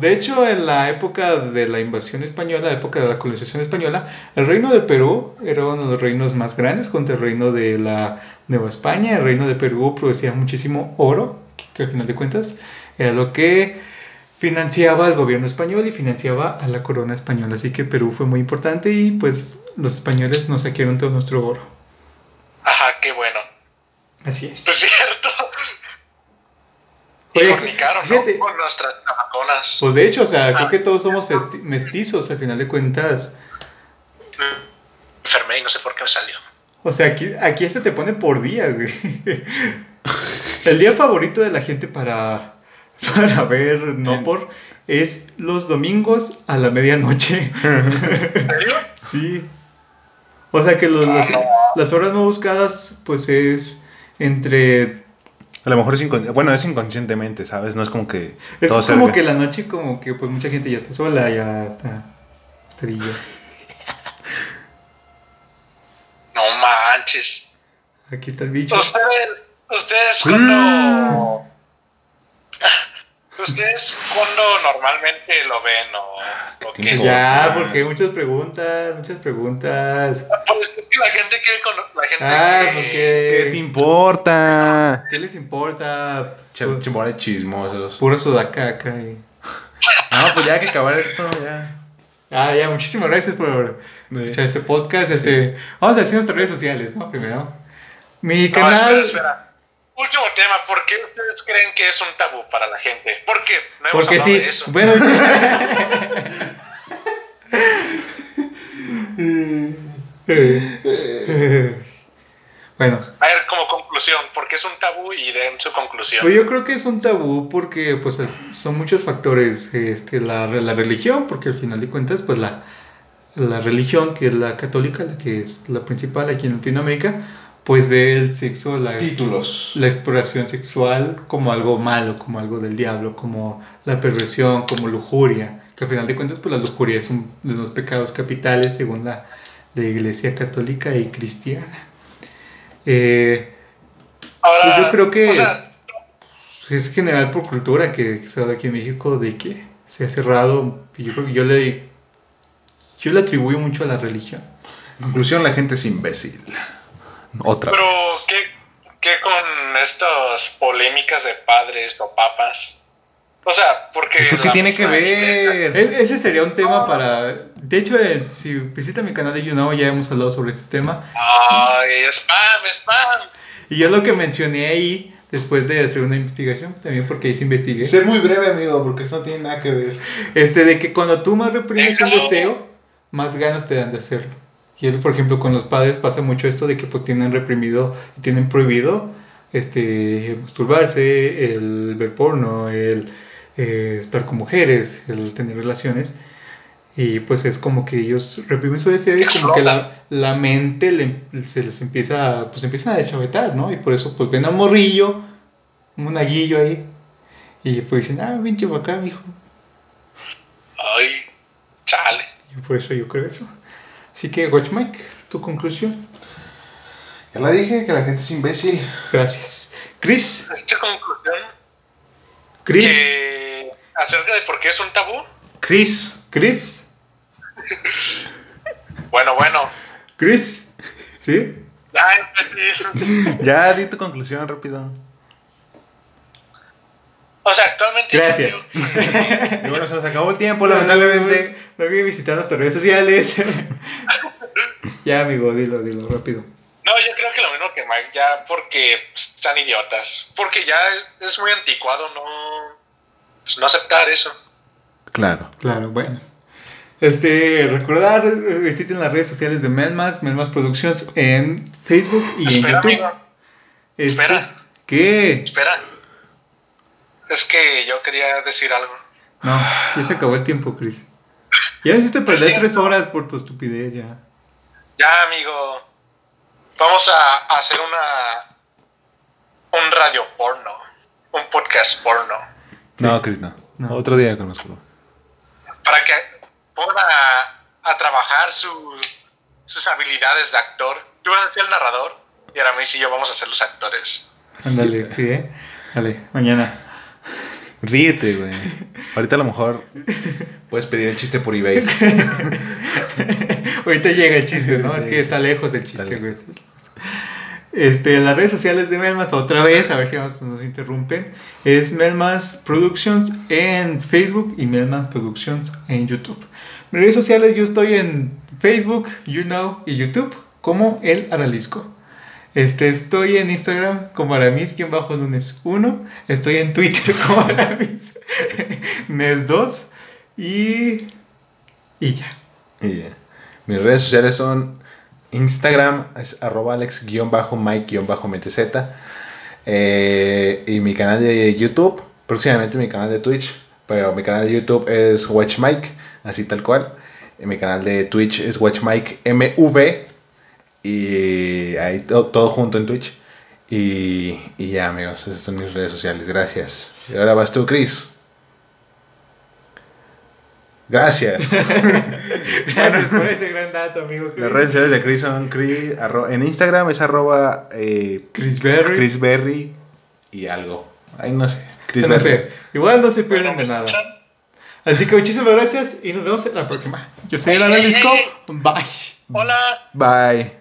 de hecho, en la época de la invasión española, la época de la colonización española, el reino de Perú era uno de los reinos más grandes contra el reino de la Nueva España. El reino de Perú producía muchísimo oro, que al final de cuentas era lo que financiaba al gobierno español y financiaba a la corona española. Así que Perú fue muy importante y pues los españoles nos saquearon todo nuestro oro. Ajá, qué bueno. Así es. Pues cierto. Y Oye, fornicaron, ¿no? fíjate. Con nuestras chamaconas. Pues de hecho, o sea, Ah. creo que todos somos mestizos al final de cuentas. Me enfermé y no sé por qué me salió. O sea, aquí, aquí este te pone por día, güey. El día favorito de la gente para, para ver no por es los domingos a la medianoche. ¿En serio? Sí. O sea que los- Ah, las, no. las horas no buscadas, pues es entre. A lo mejor es inconsciente. Bueno, es inconscientemente, ¿sabes? No es como que. Es todo como que la noche, como que pues mucha gente ya está sola, ya está. Estrella. No manches. Aquí está el bicho. Ustedes, ustedes cuando. Ustedes cuando normalmente lo ven o, o qué. Ya, porque hay muchas preguntas, muchas preguntas. Pues es que la gente quiere con la gente Ah, que- pues ¿Qué te importa? ¿Qué les importa? Ch- Chimores chismosos. Puro sudacaca. Y... No, pues ya hay que acabar eso, ya. Ah, ya, muchísimas gracias por escuchar este podcast. Este, vamos a decir nuestras redes sociales, ¿no? Primero. Mi No, canal. espera, espera. Último tema, ¿por qué ustedes creen que es un tabú para la gente? ¿Por qué? No hemos Porque sí. de eso. Bueno. bueno, A ver, como conclusión, ¿por qué es un tabú? Y den su conclusión. pues yo creo que es un tabú porque pues son muchos factores. Este, la, la religión, porque al final de cuentas, pues la, la religión, que es la católica, la que es la principal aquí en Latinoamérica, pues ve el sexo, la, Títulos. la exploración sexual como algo malo, como algo del diablo, como la perversión, como lujuria, que al final de cuentas pues la lujuria es uno de los pecados capitales según la, la iglesia católica y cristiana. Eh, Ahora, Pues yo creo que- o sea, es general por cultura que, que se da aquí en México de que se ha cerrado, yo creo que yo le, yo le atribuyo mucho a la religión. En conclusión, la gente es imbécil. Otra pero vez. ¿qué, ¿qué con estas polémicas de padres o papas? O sea, porque... ¿Eso qué tiene que ver? E- Ese sería un tema para... De hecho, eh, si visita mi canal de YouNow ya hemos hablado sobre este tema. Ay, spam, spam. Y yo lo que mencioné ahí, después de hacer una investigación, también porque ahí se investigué, Ser muy breve, amigo, porque esto no tiene nada que ver. este, de que cuando tú más reprimes un deseo, más ganas te dan de hacerlo. Y es, por ejemplo, con los padres pasa mucho esto de que pues tienen reprimido y tienen prohibido este, masturbarse, el ver porno, el eh, estar con mujeres, el tener relaciones. Y pues es como que ellos reprimen su deseo y como que la, la mente le- se les empieza, a- pues empiezan a deschavetar, ¿no? Y por eso pues ven a un morrillo, un monaguillo ahí. Y pues dicen, ah, pinche para acá, mijo. Ay, chale. Y por eso yo creo eso. Así que, Watch Mike, tu conclusión. Ya la dije, que la gente es imbécil. Gracias. Chris, Esta conclusión Chris, que acerca de por qué es un tabú. Chris. Chris, Bueno, bueno. Chris, ¿sí? Ya empecé. Ya di tu conclusión rápido. O sea, actualmente. Gracias. Y bueno, se nos acabó el tiempo, lamentablemente. Me voy visitando tus redes sociales. ya, amigo, dilo, dilo, rápido. No, yo creo que lo mismo que Mike, ya porque están idiotas. Porque ya es, muy anticuado no, pues, no aceptar eso. Claro. Claro, bueno. Este, recordar, visiten las redes sociales de Melmas, Melmas Productions en Facebook y en Espera, YouTube. amigo. Este, espera. ¿Qué? Espera. Es que yo quería decir algo. No, ya se acabó el tiempo, Chris. Ya hiciste perder tres horas por tu estupidez, ya. Ya, amigo. Vamos a hacer una. Un radio porno. Un podcast porno. No, Chris, no. No. Otro día con. Para que pongan a, a trabajar su- sus habilidades de actor. Tú vas a ser el narrador. Y ahora y yo vamos a ser los actores. Ándale, sí, ¿eh? Dale, mañana. Ríete, güey. Ahorita a lo mejor puedes pedir el chiste por eBay. Ahorita llega el chiste, ¿no? Es que está lejos el chiste, güey. Este, las redes sociales de Melmas, otra vez, a ver si vamos- nos interrumpen. Es Melmas Productions en Facebook y Melmas Productions en YouTube. Mis redes sociales, yo estoy en Facebook, You Know y YouTube como El Aralisco. Este, estoy en Instagram como aramis-lunes 1. Estoy en Twitter como aramis nes 2. Y. Y ya. Y ya. Mis redes sociales son Instagram, es arroba alex-mike-mtz. Eh, y mi canal de YouTube, próximamente mi canal de Twitch. Pero mi canal de YouTube es WatchMike, así tal cual. Y mi canal de Twitch es WatchMikeMV. Y ahí to- todo junto en Twitch. Y, y ya, amigos, esas son mis redes sociales. Gracias. Y ahora vas tú, Chris. Gracias. Gracias por ese gran dato, amigo. Las redes sociales de Chris son Chris, arro- en Instagram es arroba eh, Chris Berry. Chris Berry y algo. Ay, no sé. Chris no Berry. sé. Igual no se pierden de ¿Me nada. Así que muchísimas gracias y nos vemos en la próxima. Yo soy el Analisco. Bye. Hola. Bye.